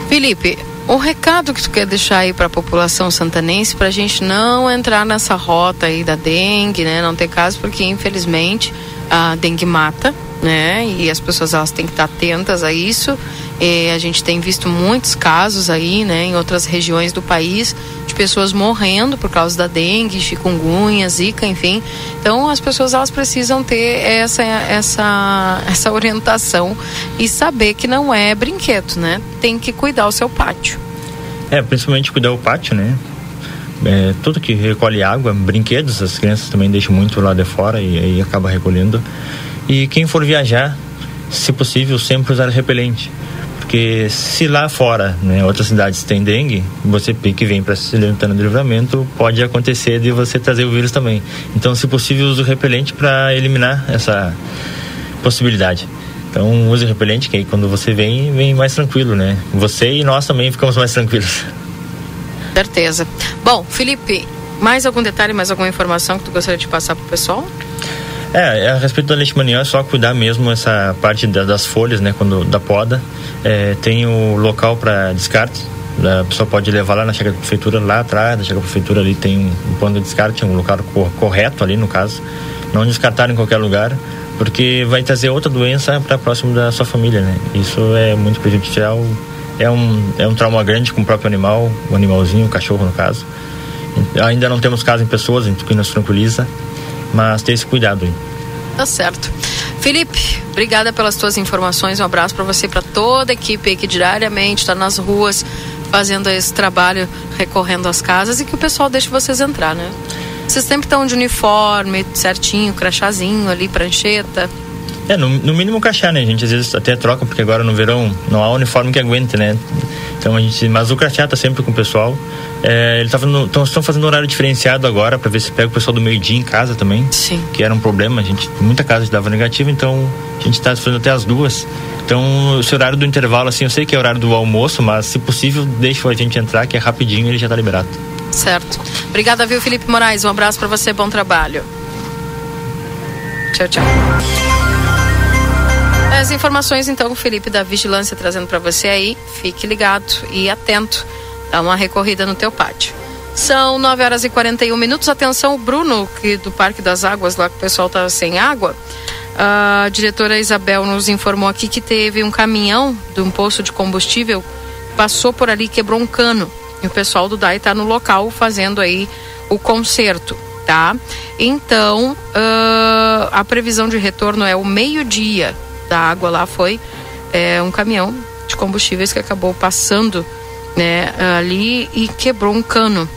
Felipe, o recado que tu quer deixar aí para a população santanense para a gente não entrar nessa rota aí da dengue, né? Não ter caso, porque infelizmente a dengue mata, né? E as pessoas elas têm que estar atentas a isso. E a gente tem visto muitos casos aí, né? Em outras regiões do país de pessoas morrendo por causa da dengue, chikungunya, zika, enfim. Então as pessoas elas precisam ter essa essa essa orientação e saber que não é brinquedo, né? Tem que cuidar o seu pátio. É, principalmente cuidar o pátio, né? É, tudo que recolhe água, brinquedos, as crianças também deixam muito lá de fora e aí acaba recolhendo. E quem for viajar, se possível, sempre usar repelente. Porque se lá fora, né, outras cidades tem dengue, você que vem para Santana do Livramento, pode acontecer de você trazer o vírus também. Então, se possível, use o repelente para eliminar essa possibilidade. Então, use o repelente, que aí quando você vem, vem mais tranquilo, né? Você e nós também ficamos mais tranquilos. Certeza. Bom, Felipe, mais algum detalhe, mais alguma informação que tu gostaria de passar para o pessoal? É, a respeito da leishmaniose, é só cuidar mesmo essa parte da, das folhas, né, quando da poda. É, tem o local para descarte. A pessoa pode levar lá na chega da prefeitura, lá atrás da chega da prefeitura ali tem um, ponto de descarte, um local correto ali no caso. Não descartar em qualquer lugar, porque vai trazer outra doença para próximo da sua família, né? Isso é muito prejudicial. É um, é um trauma grande com o próprio animal, o animalzinho, o cachorro no caso. Ainda não temos caso em pessoas, o que nos tranquiliza mas ter esse cuidado aí. Tá certo. Felipe, obrigada pelas tuas informações. Um abraço para você, para toda a equipe que diariamente está nas ruas fazendo esse trabalho, recorrendo às casas e que o pessoal deixe vocês entrar, né? Vocês sempre estão de uniforme, certinho, crachazinho ali, prancheta. É, no, no mínimo crachá, né? A gente às vezes até troca, porque agora no verão não há uniforme que aguente, né? Então a gente. Mas o crachá tá sempre com o pessoal. É, ele tá estão fazendo horário diferenciado agora para ver se pega o pessoal do meio-dia em casa também. Sim. Que era um problema. A gente, muita casa dava negativo, então a gente tá fazendo até as duas. Então, esse horário do intervalo, assim, eu sei que é horário do almoço, mas se possível, deixa a gente entrar, que é rapidinho ele já tá liberado. Certo. Obrigada, viu, Felipe Moraes? Um abraço para você, bom trabalho. Tchau, tchau. As informações, então, Felipe, da vigilância trazendo para você aí. Fique ligado e atento. Dá uma recorrida no teu pátio. São 9 horas e 41 minutos. Atenção, Bruno, que do Parque das Águas, lá que o pessoal tá sem água. A diretora Isabel nos informou aqui que teve um caminhão de um posto de combustível, passou por ali quebrou um cano. E o pessoal do DAI está no local fazendo aí o conserto, tá? Então, uh, a previsão de retorno é o meio-dia da água lá foi é, um caminhão de combustíveis que acabou passando né, ali e quebrou um cano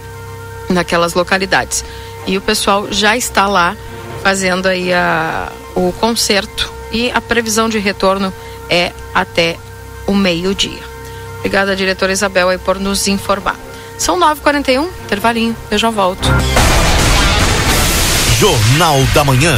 naquelas localidades. E o pessoal já está lá fazendo aí a, o conserto e a previsão de retorno é até o meio-dia. Obrigada, diretora Isabel, aí por nos informar. São 9h41, intervalinho, eu já volto. Jornal da Manhã.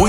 O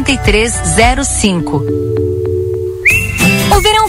8305. O verão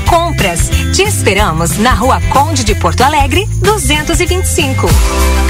compras. Te esperamos na Rua Conde de Porto Alegre, 225.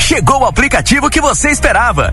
Chegou o aplicativo que você esperava.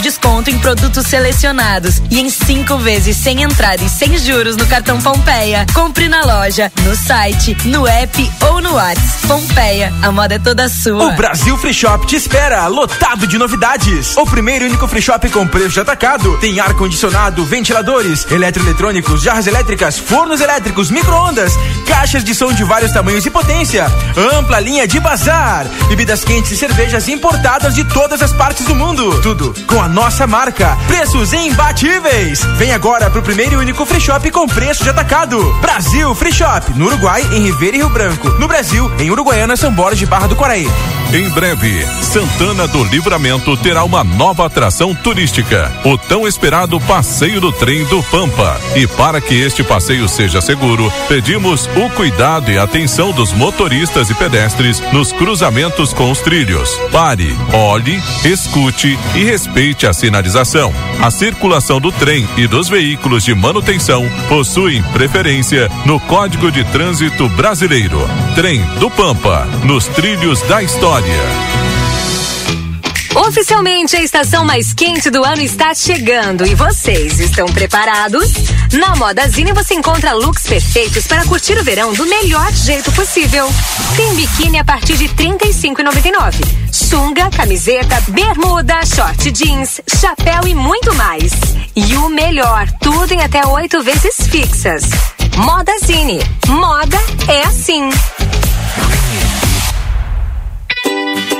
desconto em produtos selecionados e em cinco vezes sem entrada e sem juros no cartão Pompeia. Compre na loja, no site, no app ou no WhatsApp. Pompeia, a moda é toda sua. O Brasil Free Shop te espera, lotado de novidades. O primeiro e único free shop com preço de atacado. Tem ar-condicionado, ventiladores, eletroeletrônicos, jarras elétricas, fornos elétricos, micro-ondas, caixas de som de vários tamanhos e potência, ampla linha de bazar, bebidas quentes e cervejas importadas de todas as partes do mundo. Tudo com a nossa marca. Preços imbatíveis. Vem agora pro primeiro e único free shop com preço de atacado. Brasil Free Shop, no Uruguai, em Ribeira e Rio Branco. No Brasil, em Uruguaiana, São Borges de Barra do Quaraí. Em breve, Santana do Livramento terá uma nova atração turística, o tão esperado Passeio do Trem do Pampa. E para que este passeio seja seguro, pedimos o cuidado e atenção dos motoristas e pedestres nos cruzamentos com os trilhos. Pare, olhe, escute e respeite a sinalização. A circulação do trem e dos veículos de manutenção possuem preferência no Código de Trânsito Brasileiro. Trem do Pampa, nos trilhos da história. Oficialmente, a estação mais quente do ano está chegando e vocês estão preparados? Na Modazine você encontra looks perfeitos para curtir o verão do melhor jeito possível. Tem biquíni a partir de R$ 35,99. Sunga, camiseta, bermuda, short jeans, chapéu e muito mais. E o melhor, tudo em até oito vezes fixas. Moda Zine. Moda é assim.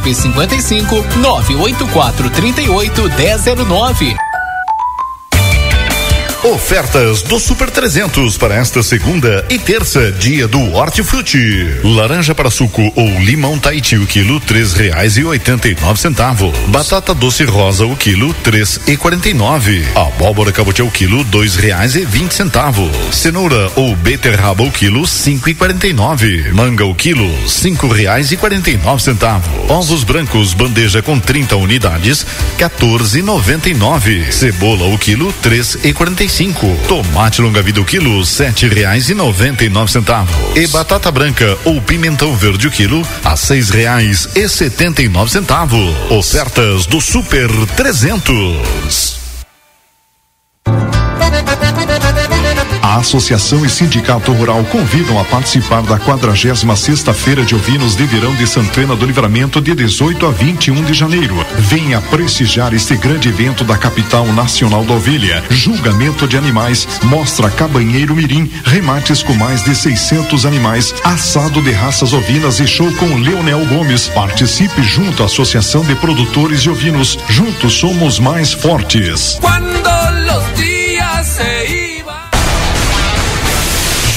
WhatsApp 55 984 38 1009. Ofertas do Super 300 para esta segunda e terça, dia do Hortifruti. Laranja para suco ou limão Tahiti o quilo três reais e oitenta e nove centavos. Batata doce rosa o quilo três e quarenta e nove. Abóbora cabotiá o quilo dois reais e vinte centavos. Cenoura ou beterraba o quilo cinco e quarenta e nove. Manga o quilo cinco reais e quarenta e nove centavos. Ovos brancos bandeja com 30 unidades quatorze noventa e nove. Cebola o quilo três e quarenta e cinco. Tomate longa vida o quilo sete reais e noventa e nove centavos. E batata branca ou pimentão verde o quilo a seis reais e setenta e nove centavos. Ofertas do Super 300. A Associação e Sindicato Rural convidam a participar da 46 sexta Feira de Ovinos de Verão de Santana do Livramento de 18 a 21 de janeiro. Venha prestigiar este grande evento da capital nacional da ovelha. Julgamento de animais, mostra cabanheiro mirim, remates com mais de 600 animais, assado de raças ovinas e show com Leonel Gomes. Participe junto à Associação de Produtores de Ovinos. Juntos somos mais fortes. Cuando los días se.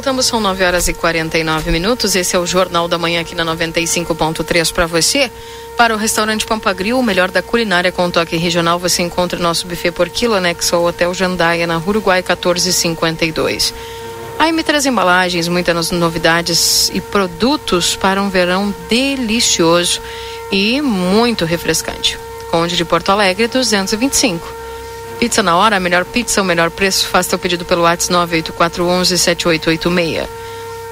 Voltamos. São 9 horas e 49 minutos. Esse é o Jornal da Manhã aqui na 95.3 para você. Para o restaurante Pampagril, o melhor da culinária com toque regional, você encontra o nosso buffet por quilo anexo ao Hotel Jandaia, na Uruguai 1452. A M3 Embalagens, muitas novidades e produtos para um verão delicioso e muito refrescante. Conde de Porto Alegre, 225. Pizza na hora, a melhor pizza, o melhor preço. Faça teu pedido pelo WhatsApp 984117886.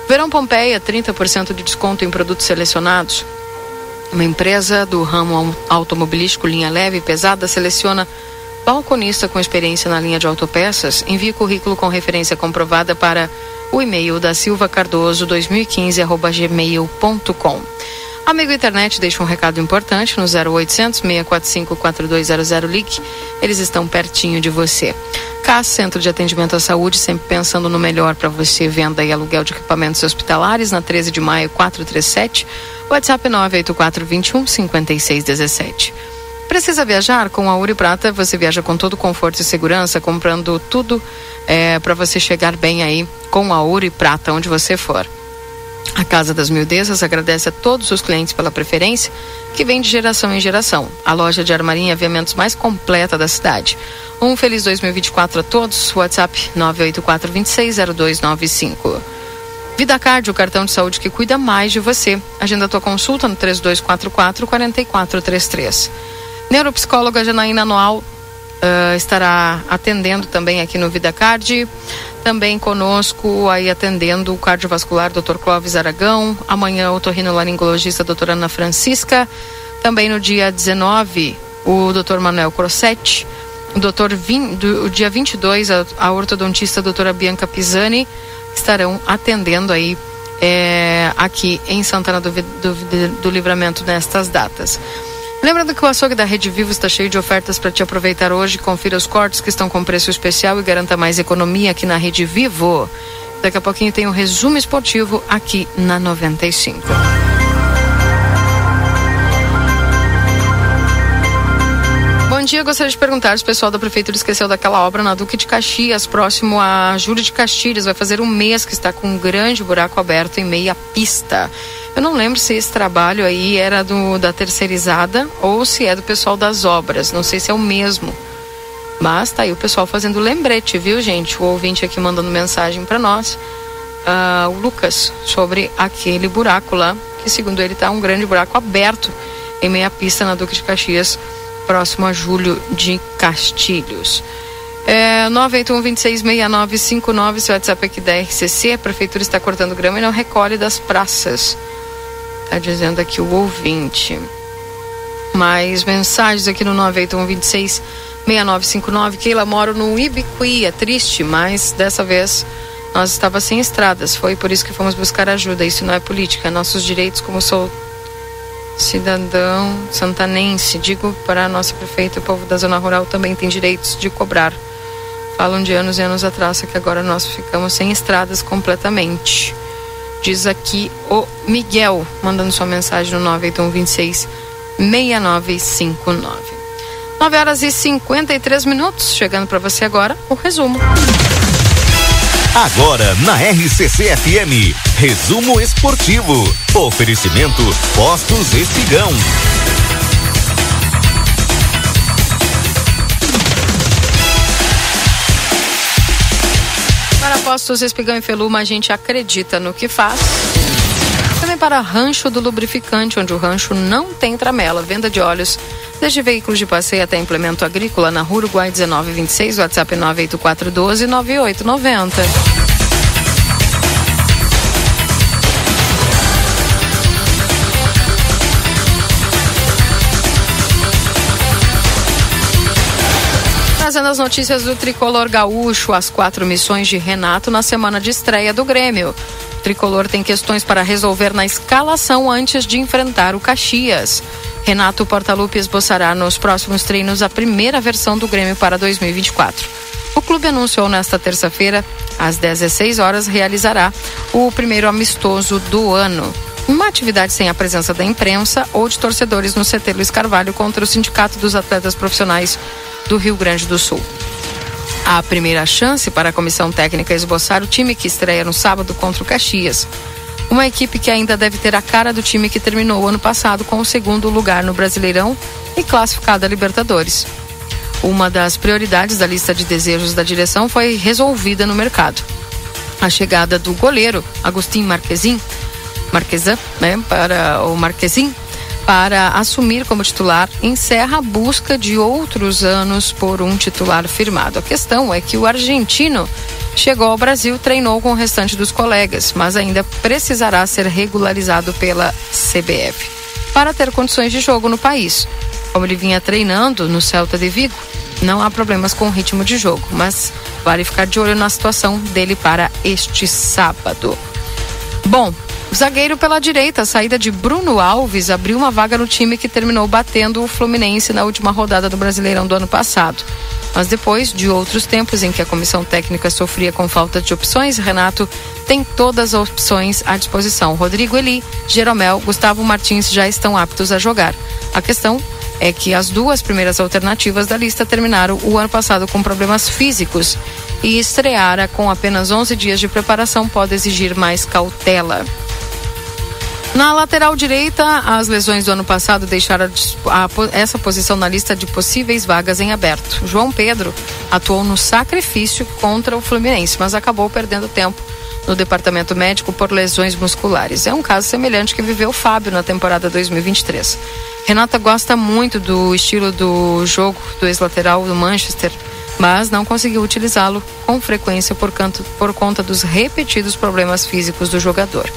Verão Pompeia, 30% de desconto em produtos selecionados. Uma empresa do ramo automobilístico linha leve e pesada seleciona balconista com experiência na linha de autopeças. Envie currículo com referência comprovada para o e-mail da Silva Cardoso 2015@gmail.com. Amigo Internet deixa um recado importante no 0800 645 4200 ligue. Eles estão pertinho de você. CAS, Centro de Atendimento à Saúde, sempre pensando no melhor para você. Venda e aluguel de equipamentos hospitalares na 13 de maio 437. WhatsApp 984 21 5617. Precisa viajar? Com a Ouro Prata você viaja com todo conforto e segurança, comprando tudo é, para você chegar bem aí com a Ouro Prata, onde você for. A Casa das Mildezas agradece a todos os clientes pela preferência, que vem de geração em geração. A loja de armarinha e aviamentos mais completa da cidade. Um feliz 2024 a todos. WhatsApp 984260295. Vida Card, o cartão de saúde que cuida mais de você. Agenda tua consulta no 3244 4433. Neuropsicóloga Janaína Noal uh, estará atendendo também aqui no Vida Card. Também conosco aí atendendo o cardiovascular Dr. Clóvis Aragão. Amanhã o torrinolaringologista doutora Ana Francisca. Também no dia 19, o Dr. Manuel Crossetti. O Vin, do, o dia 22, a, a ortodontista doutora Bianca Pisani estarão atendendo aí é, aqui em Santana do, do, do Livramento nestas datas. Lembrando que o açougue da Rede Vivo está cheio de ofertas para te aproveitar hoje. Confira os cortes que estão com preço especial e garanta mais economia aqui na Rede Vivo. Daqui a pouquinho tem um resumo esportivo aqui na 95. Dia, gostaria de perguntar se o pessoal da prefeitura esqueceu daquela obra na Duque de Caxias, próximo a Júlio de Castilhos. Vai fazer um mês que está com um grande buraco aberto em meia pista. Eu não lembro se esse trabalho aí era do, da terceirizada ou se é do pessoal das obras. Não sei se é o mesmo. Mas tá aí o pessoal fazendo lembrete, viu, gente? O ouvinte aqui mandando mensagem para nós, uh, o Lucas, sobre aquele buraco lá, que segundo ele tá um grande buraco aberto em meia pista na Duque de Caxias, próximo a Júlio de Castilhos. É, 981-266959, seu WhatsApp aqui da RCC. A prefeitura está cortando grama e não recolhe das praças. Tá dizendo aqui o ouvinte. Mais mensagens aqui no 981 26 6959. Keila, moro no Ibicuí. É triste, mas dessa vez nós estava sem estradas. Foi por isso que fomos buscar ajuda. Isso não é política. Nossos direitos como sou cidadão santanense, digo para a nossa prefeita, o povo da zona rural também tem direitos de cobrar. Falam de anos e anos atrás que agora nós ficamos sem estradas completamente. Diz aqui o Miguel, mandando sua mensagem no 98126 6959. 9 horas e 53 minutos, chegando para você agora o resumo. Agora na RCC FM, resumo esportivo. Oferecimento Postos Espigão. Para Postos Espigão e Feluma, a gente acredita no que faz para Rancho do Lubrificante, onde o rancho não tem tramela. Venda de óleos, desde veículos de passeio até implemento agrícola, na Rua Uruguai 1926, WhatsApp 98412 9890. Trazendo as notícias do tricolor gaúcho, as quatro missões de Renato na semana de estreia do Grêmio. O tricolor tem questões para resolver na escalação antes de enfrentar o Caxias. Renato Portaluppi esboçará nos próximos treinos a primeira versão do Grêmio para 2024. O clube anunciou nesta terça-feira, às 16 horas, realizará o primeiro amistoso do ano. Uma atividade sem a presença da imprensa ou de torcedores no CT Luiz Carvalho contra o Sindicato dos Atletas Profissionais do Rio Grande do Sul a primeira chance para a comissão técnica esboçar o time que estreia no sábado contra o Caxias. Uma equipe que ainda deve ter a cara do time que terminou ano passado com o segundo lugar no Brasileirão e classificado a Libertadores. Uma das prioridades da lista de desejos da direção foi resolvida no mercado. A chegada do goleiro Agostinho Marquezin, Marquesan, né, para o Marquezin, para assumir como titular encerra a busca de outros anos por um titular firmado. A questão é que o argentino chegou ao Brasil, treinou com o restante dos colegas, mas ainda precisará ser regularizado pela CBF para ter condições de jogo no país. Como ele vinha treinando no Celta de Vigo, não há problemas com o ritmo de jogo, mas vale ficar de olho na situação dele para este sábado. Bom, Zagueiro pela direita, a saída de Bruno Alves abriu uma vaga no time que terminou batendo o Fluminense na última rodada do Brasileirão do ano passado. Mas depois de outros tempos em que a comissão técnica sofria com falta de opções, Renato tem todas as opções à disposição. Rodrigo Eli, Jeromel, Gustavo Martins já estão aptos a jogar. A questão é que as duas primeiras alternativas da lista terminaram o ano passado com problemas físicos e estreara com apenas 11 dias de preparação pode exigir mais cautela. Na lateral direita, as lesões do ano passado deixaram a, a, essa posição na lista de possíveis vagas em aberto. João Pedro atuou no sacrifício contra o Fluminense, mas acabou perdendo tempo no departamento médico por lesões musculares. É um caso semelhante que viveu Fábio na temporada 2023. Renata gosta muito do estilo do jogo do ex-lateral do Manchester, mas não conseguiu utilizá-lo com frequência por, canto, por conta dos repetidos problemas físicos do jogador.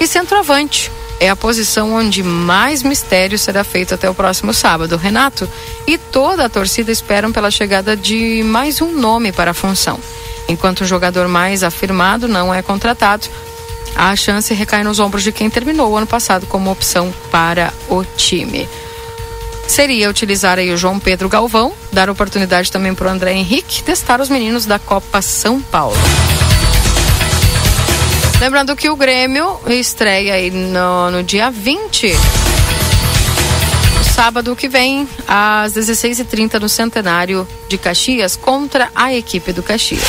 E centroavante é a posição onde mais mistério será feito até o próximo sábado. Renato e toda a torcida esperam pela chegada de mais um nome para a função. Enquanto o jogador mais afirmado não é contratado, a chance recai nos ombros de quem terminou o ano passado como opção para o time. Seria utilizar aí o João Pedro Galvão, dar oportunidade também para o André Henrique testar os meninos da Copa São Paulo. Lembrando que o Grêmio estreia aí no, no dia 20. sábado que vem, às 16h30, no Centenário de Caxias, contra a equipe do Caxias.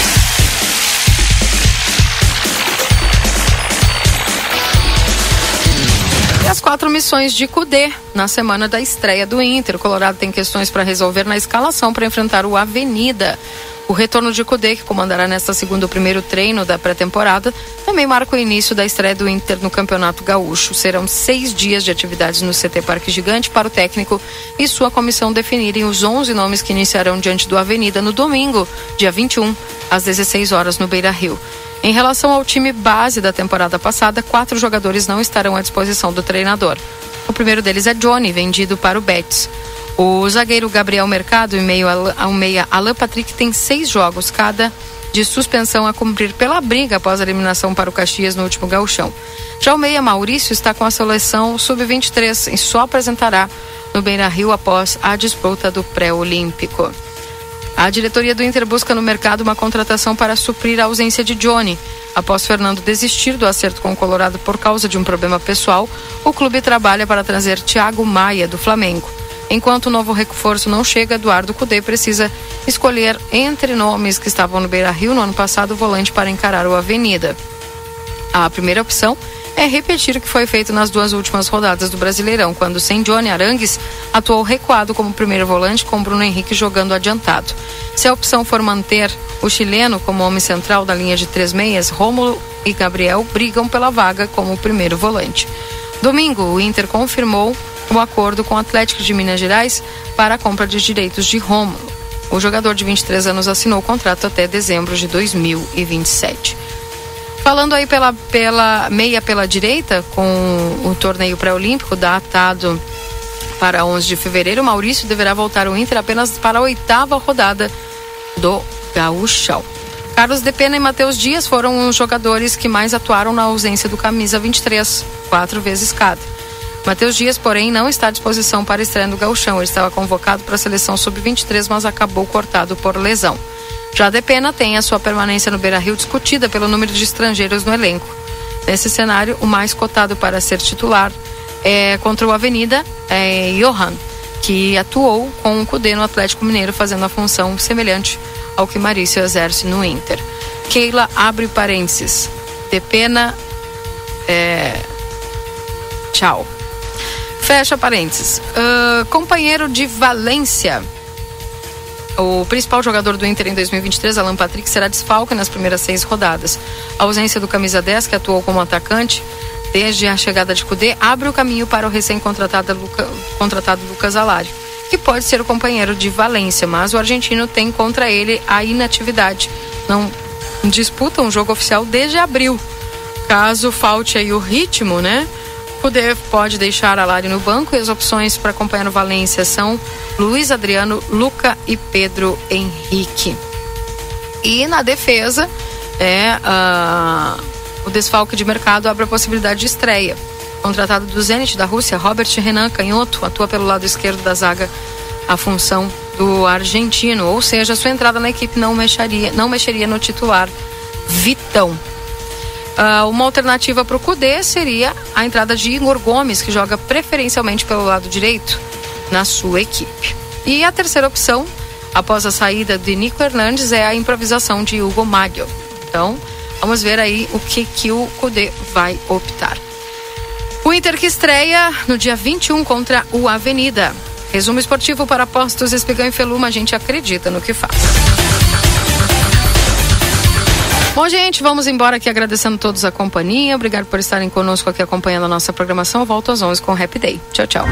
E as quatro missões de Cudê na semana da estreia do Inter. O Colorado tem questões para resolver na escalação para enfrentar o Avenida. O retorno de Cudê, que comandará nesta segunda o primeiro treino da pré-temporada, também marca o início da estreia do Inter no Campeonato Gaúcho. Serão seis dias de atividades no CT Parque Gigante para o técnico e sua comissão definirem os 11 nomes que iniciarão diante do Avenida no domingo, dia 21, às 16 horas no Beira Rio. Em relação ao time base da temporada passada, quatro jogadores não estarão à disposição do treinador. O primeiro deles é Johnny, vendido para o Betis. O zagueiro Gabriel Mercado e meio ao meia Alan Patrick tem seis jogos cada de suspensão a cumprir pela briga após a eliminação para o Caxias no último gauchão. Já o meia Maurício está com a seleção sub-23 e só apresentará no Beira Rio após a disputa do pré-olímpico. A diretoria do Inter busca no mercado uma contratação para suprir a ausência de Johnny. Após Fernando desistir do acerto com o Colorado por causa de um problema pessoal, o clube trabalha para trazer Thiago Maia do Flamengo. Enquanto o novo reforço não chega, Eduardo Cudê precisa escolher entre nomes que estavam no Beira Rio no ano passado o volante para encarar o Avenida. A primeira opção é repetir o que foi feito nas duas últimas rodadas do Brasileirão, quando sem Johnny Arangues atuou recuado como primeiro volante com Bruno Henrique jogando adiantado. Se a opção for manter o chileno como homem central da linha de três meias, Rômulo e Gabriel brigam pela vaga como primeiro volante. Domingo, o Inter confirmou o acordo com o Atlético de Minas Gerais para a compra de direitos de Rômulo. O jogador de 23 anos assinou o contrato até dezembro de 2027. Falando aí pela, pela meia pela direita, com o torneio pré-olímpico datado para 11 de fevereiro, Maurício deverá voltar ao Inter apenas para a oitava rodada do Gaúchão. Carlos De Pena e Matheus Dias foram os jogadores que mais atuaram na ausência do camisa 23, quatro vezes cada. Matheus Dias, porém, não está à disposição para estreia no Gauchão. Ele estava convocado para a seleção sub-23, mas acabou cortado por lesão. Já Depena tem a sua permanência no Beira-Rio discutida pelo número de estrangeiros no elenco. Nesse cenário, o mais cotado para ser titular é contra o Avenida é Johan, que atuou com o Cudê no Atlético Mineiro, fazendo a função semelhante ao que Marício exerce no Inter. Keila abre parênteses. Depena. É... Tchau. Fecha parênteses. Uh, companheiro de Valência. O principal jogador do Inter em 2023, Alan Patrick, será desfalque nas primeiras seis rodadas. A ausência do camisa 10, que atuou como atacante desde a chegada de Cudê, abre o caminho para o recém-contratado Luca, contratado Lucas Alário, que pode ser o companheiro de Valência, mas o argentino tem contra ele a inatividade. Não disputa um jogo oficial desde abril. Caso falte aí o ritmo, né? Poder pode deixar a Lari no banco e as opções para acompanhar o Valência são Luiz Adriano, Luca e Pedro Henrique. E na defesa, é, uh, o desfalque de mercado abre a possibilidade de estreia. Contratado do Zenit da Rússia, Robert Renan Canhoto atua pelo lado esquerdo da zaga a função do argentino, ou seja, sua entrada na equipe não mexeria, não mexeria no titular Vitão. Uh, uma alternativa para o Cudê seria a entrada de Igor Gomes, que joga preferencialmente pelo lado direito na sua equipe. E a terceira opção, após a saída de Nico Hernandes, é a improvisação de Hugo Maggio. Então, vamos ver aí o que, que o Cudê vai optar. O Inter que estreia no dia 21 contra o Avenida. Resumo esportivo para postos Espigão e Feluma, a gente acredita no que faz. Bom, gente, vamos embora aqui agradecendo todos a companhia. Obrigado por estarem conosco aqui acompanhando a nossa programação. Eu volto às 11 com o Happy Day. Tchau, tchau.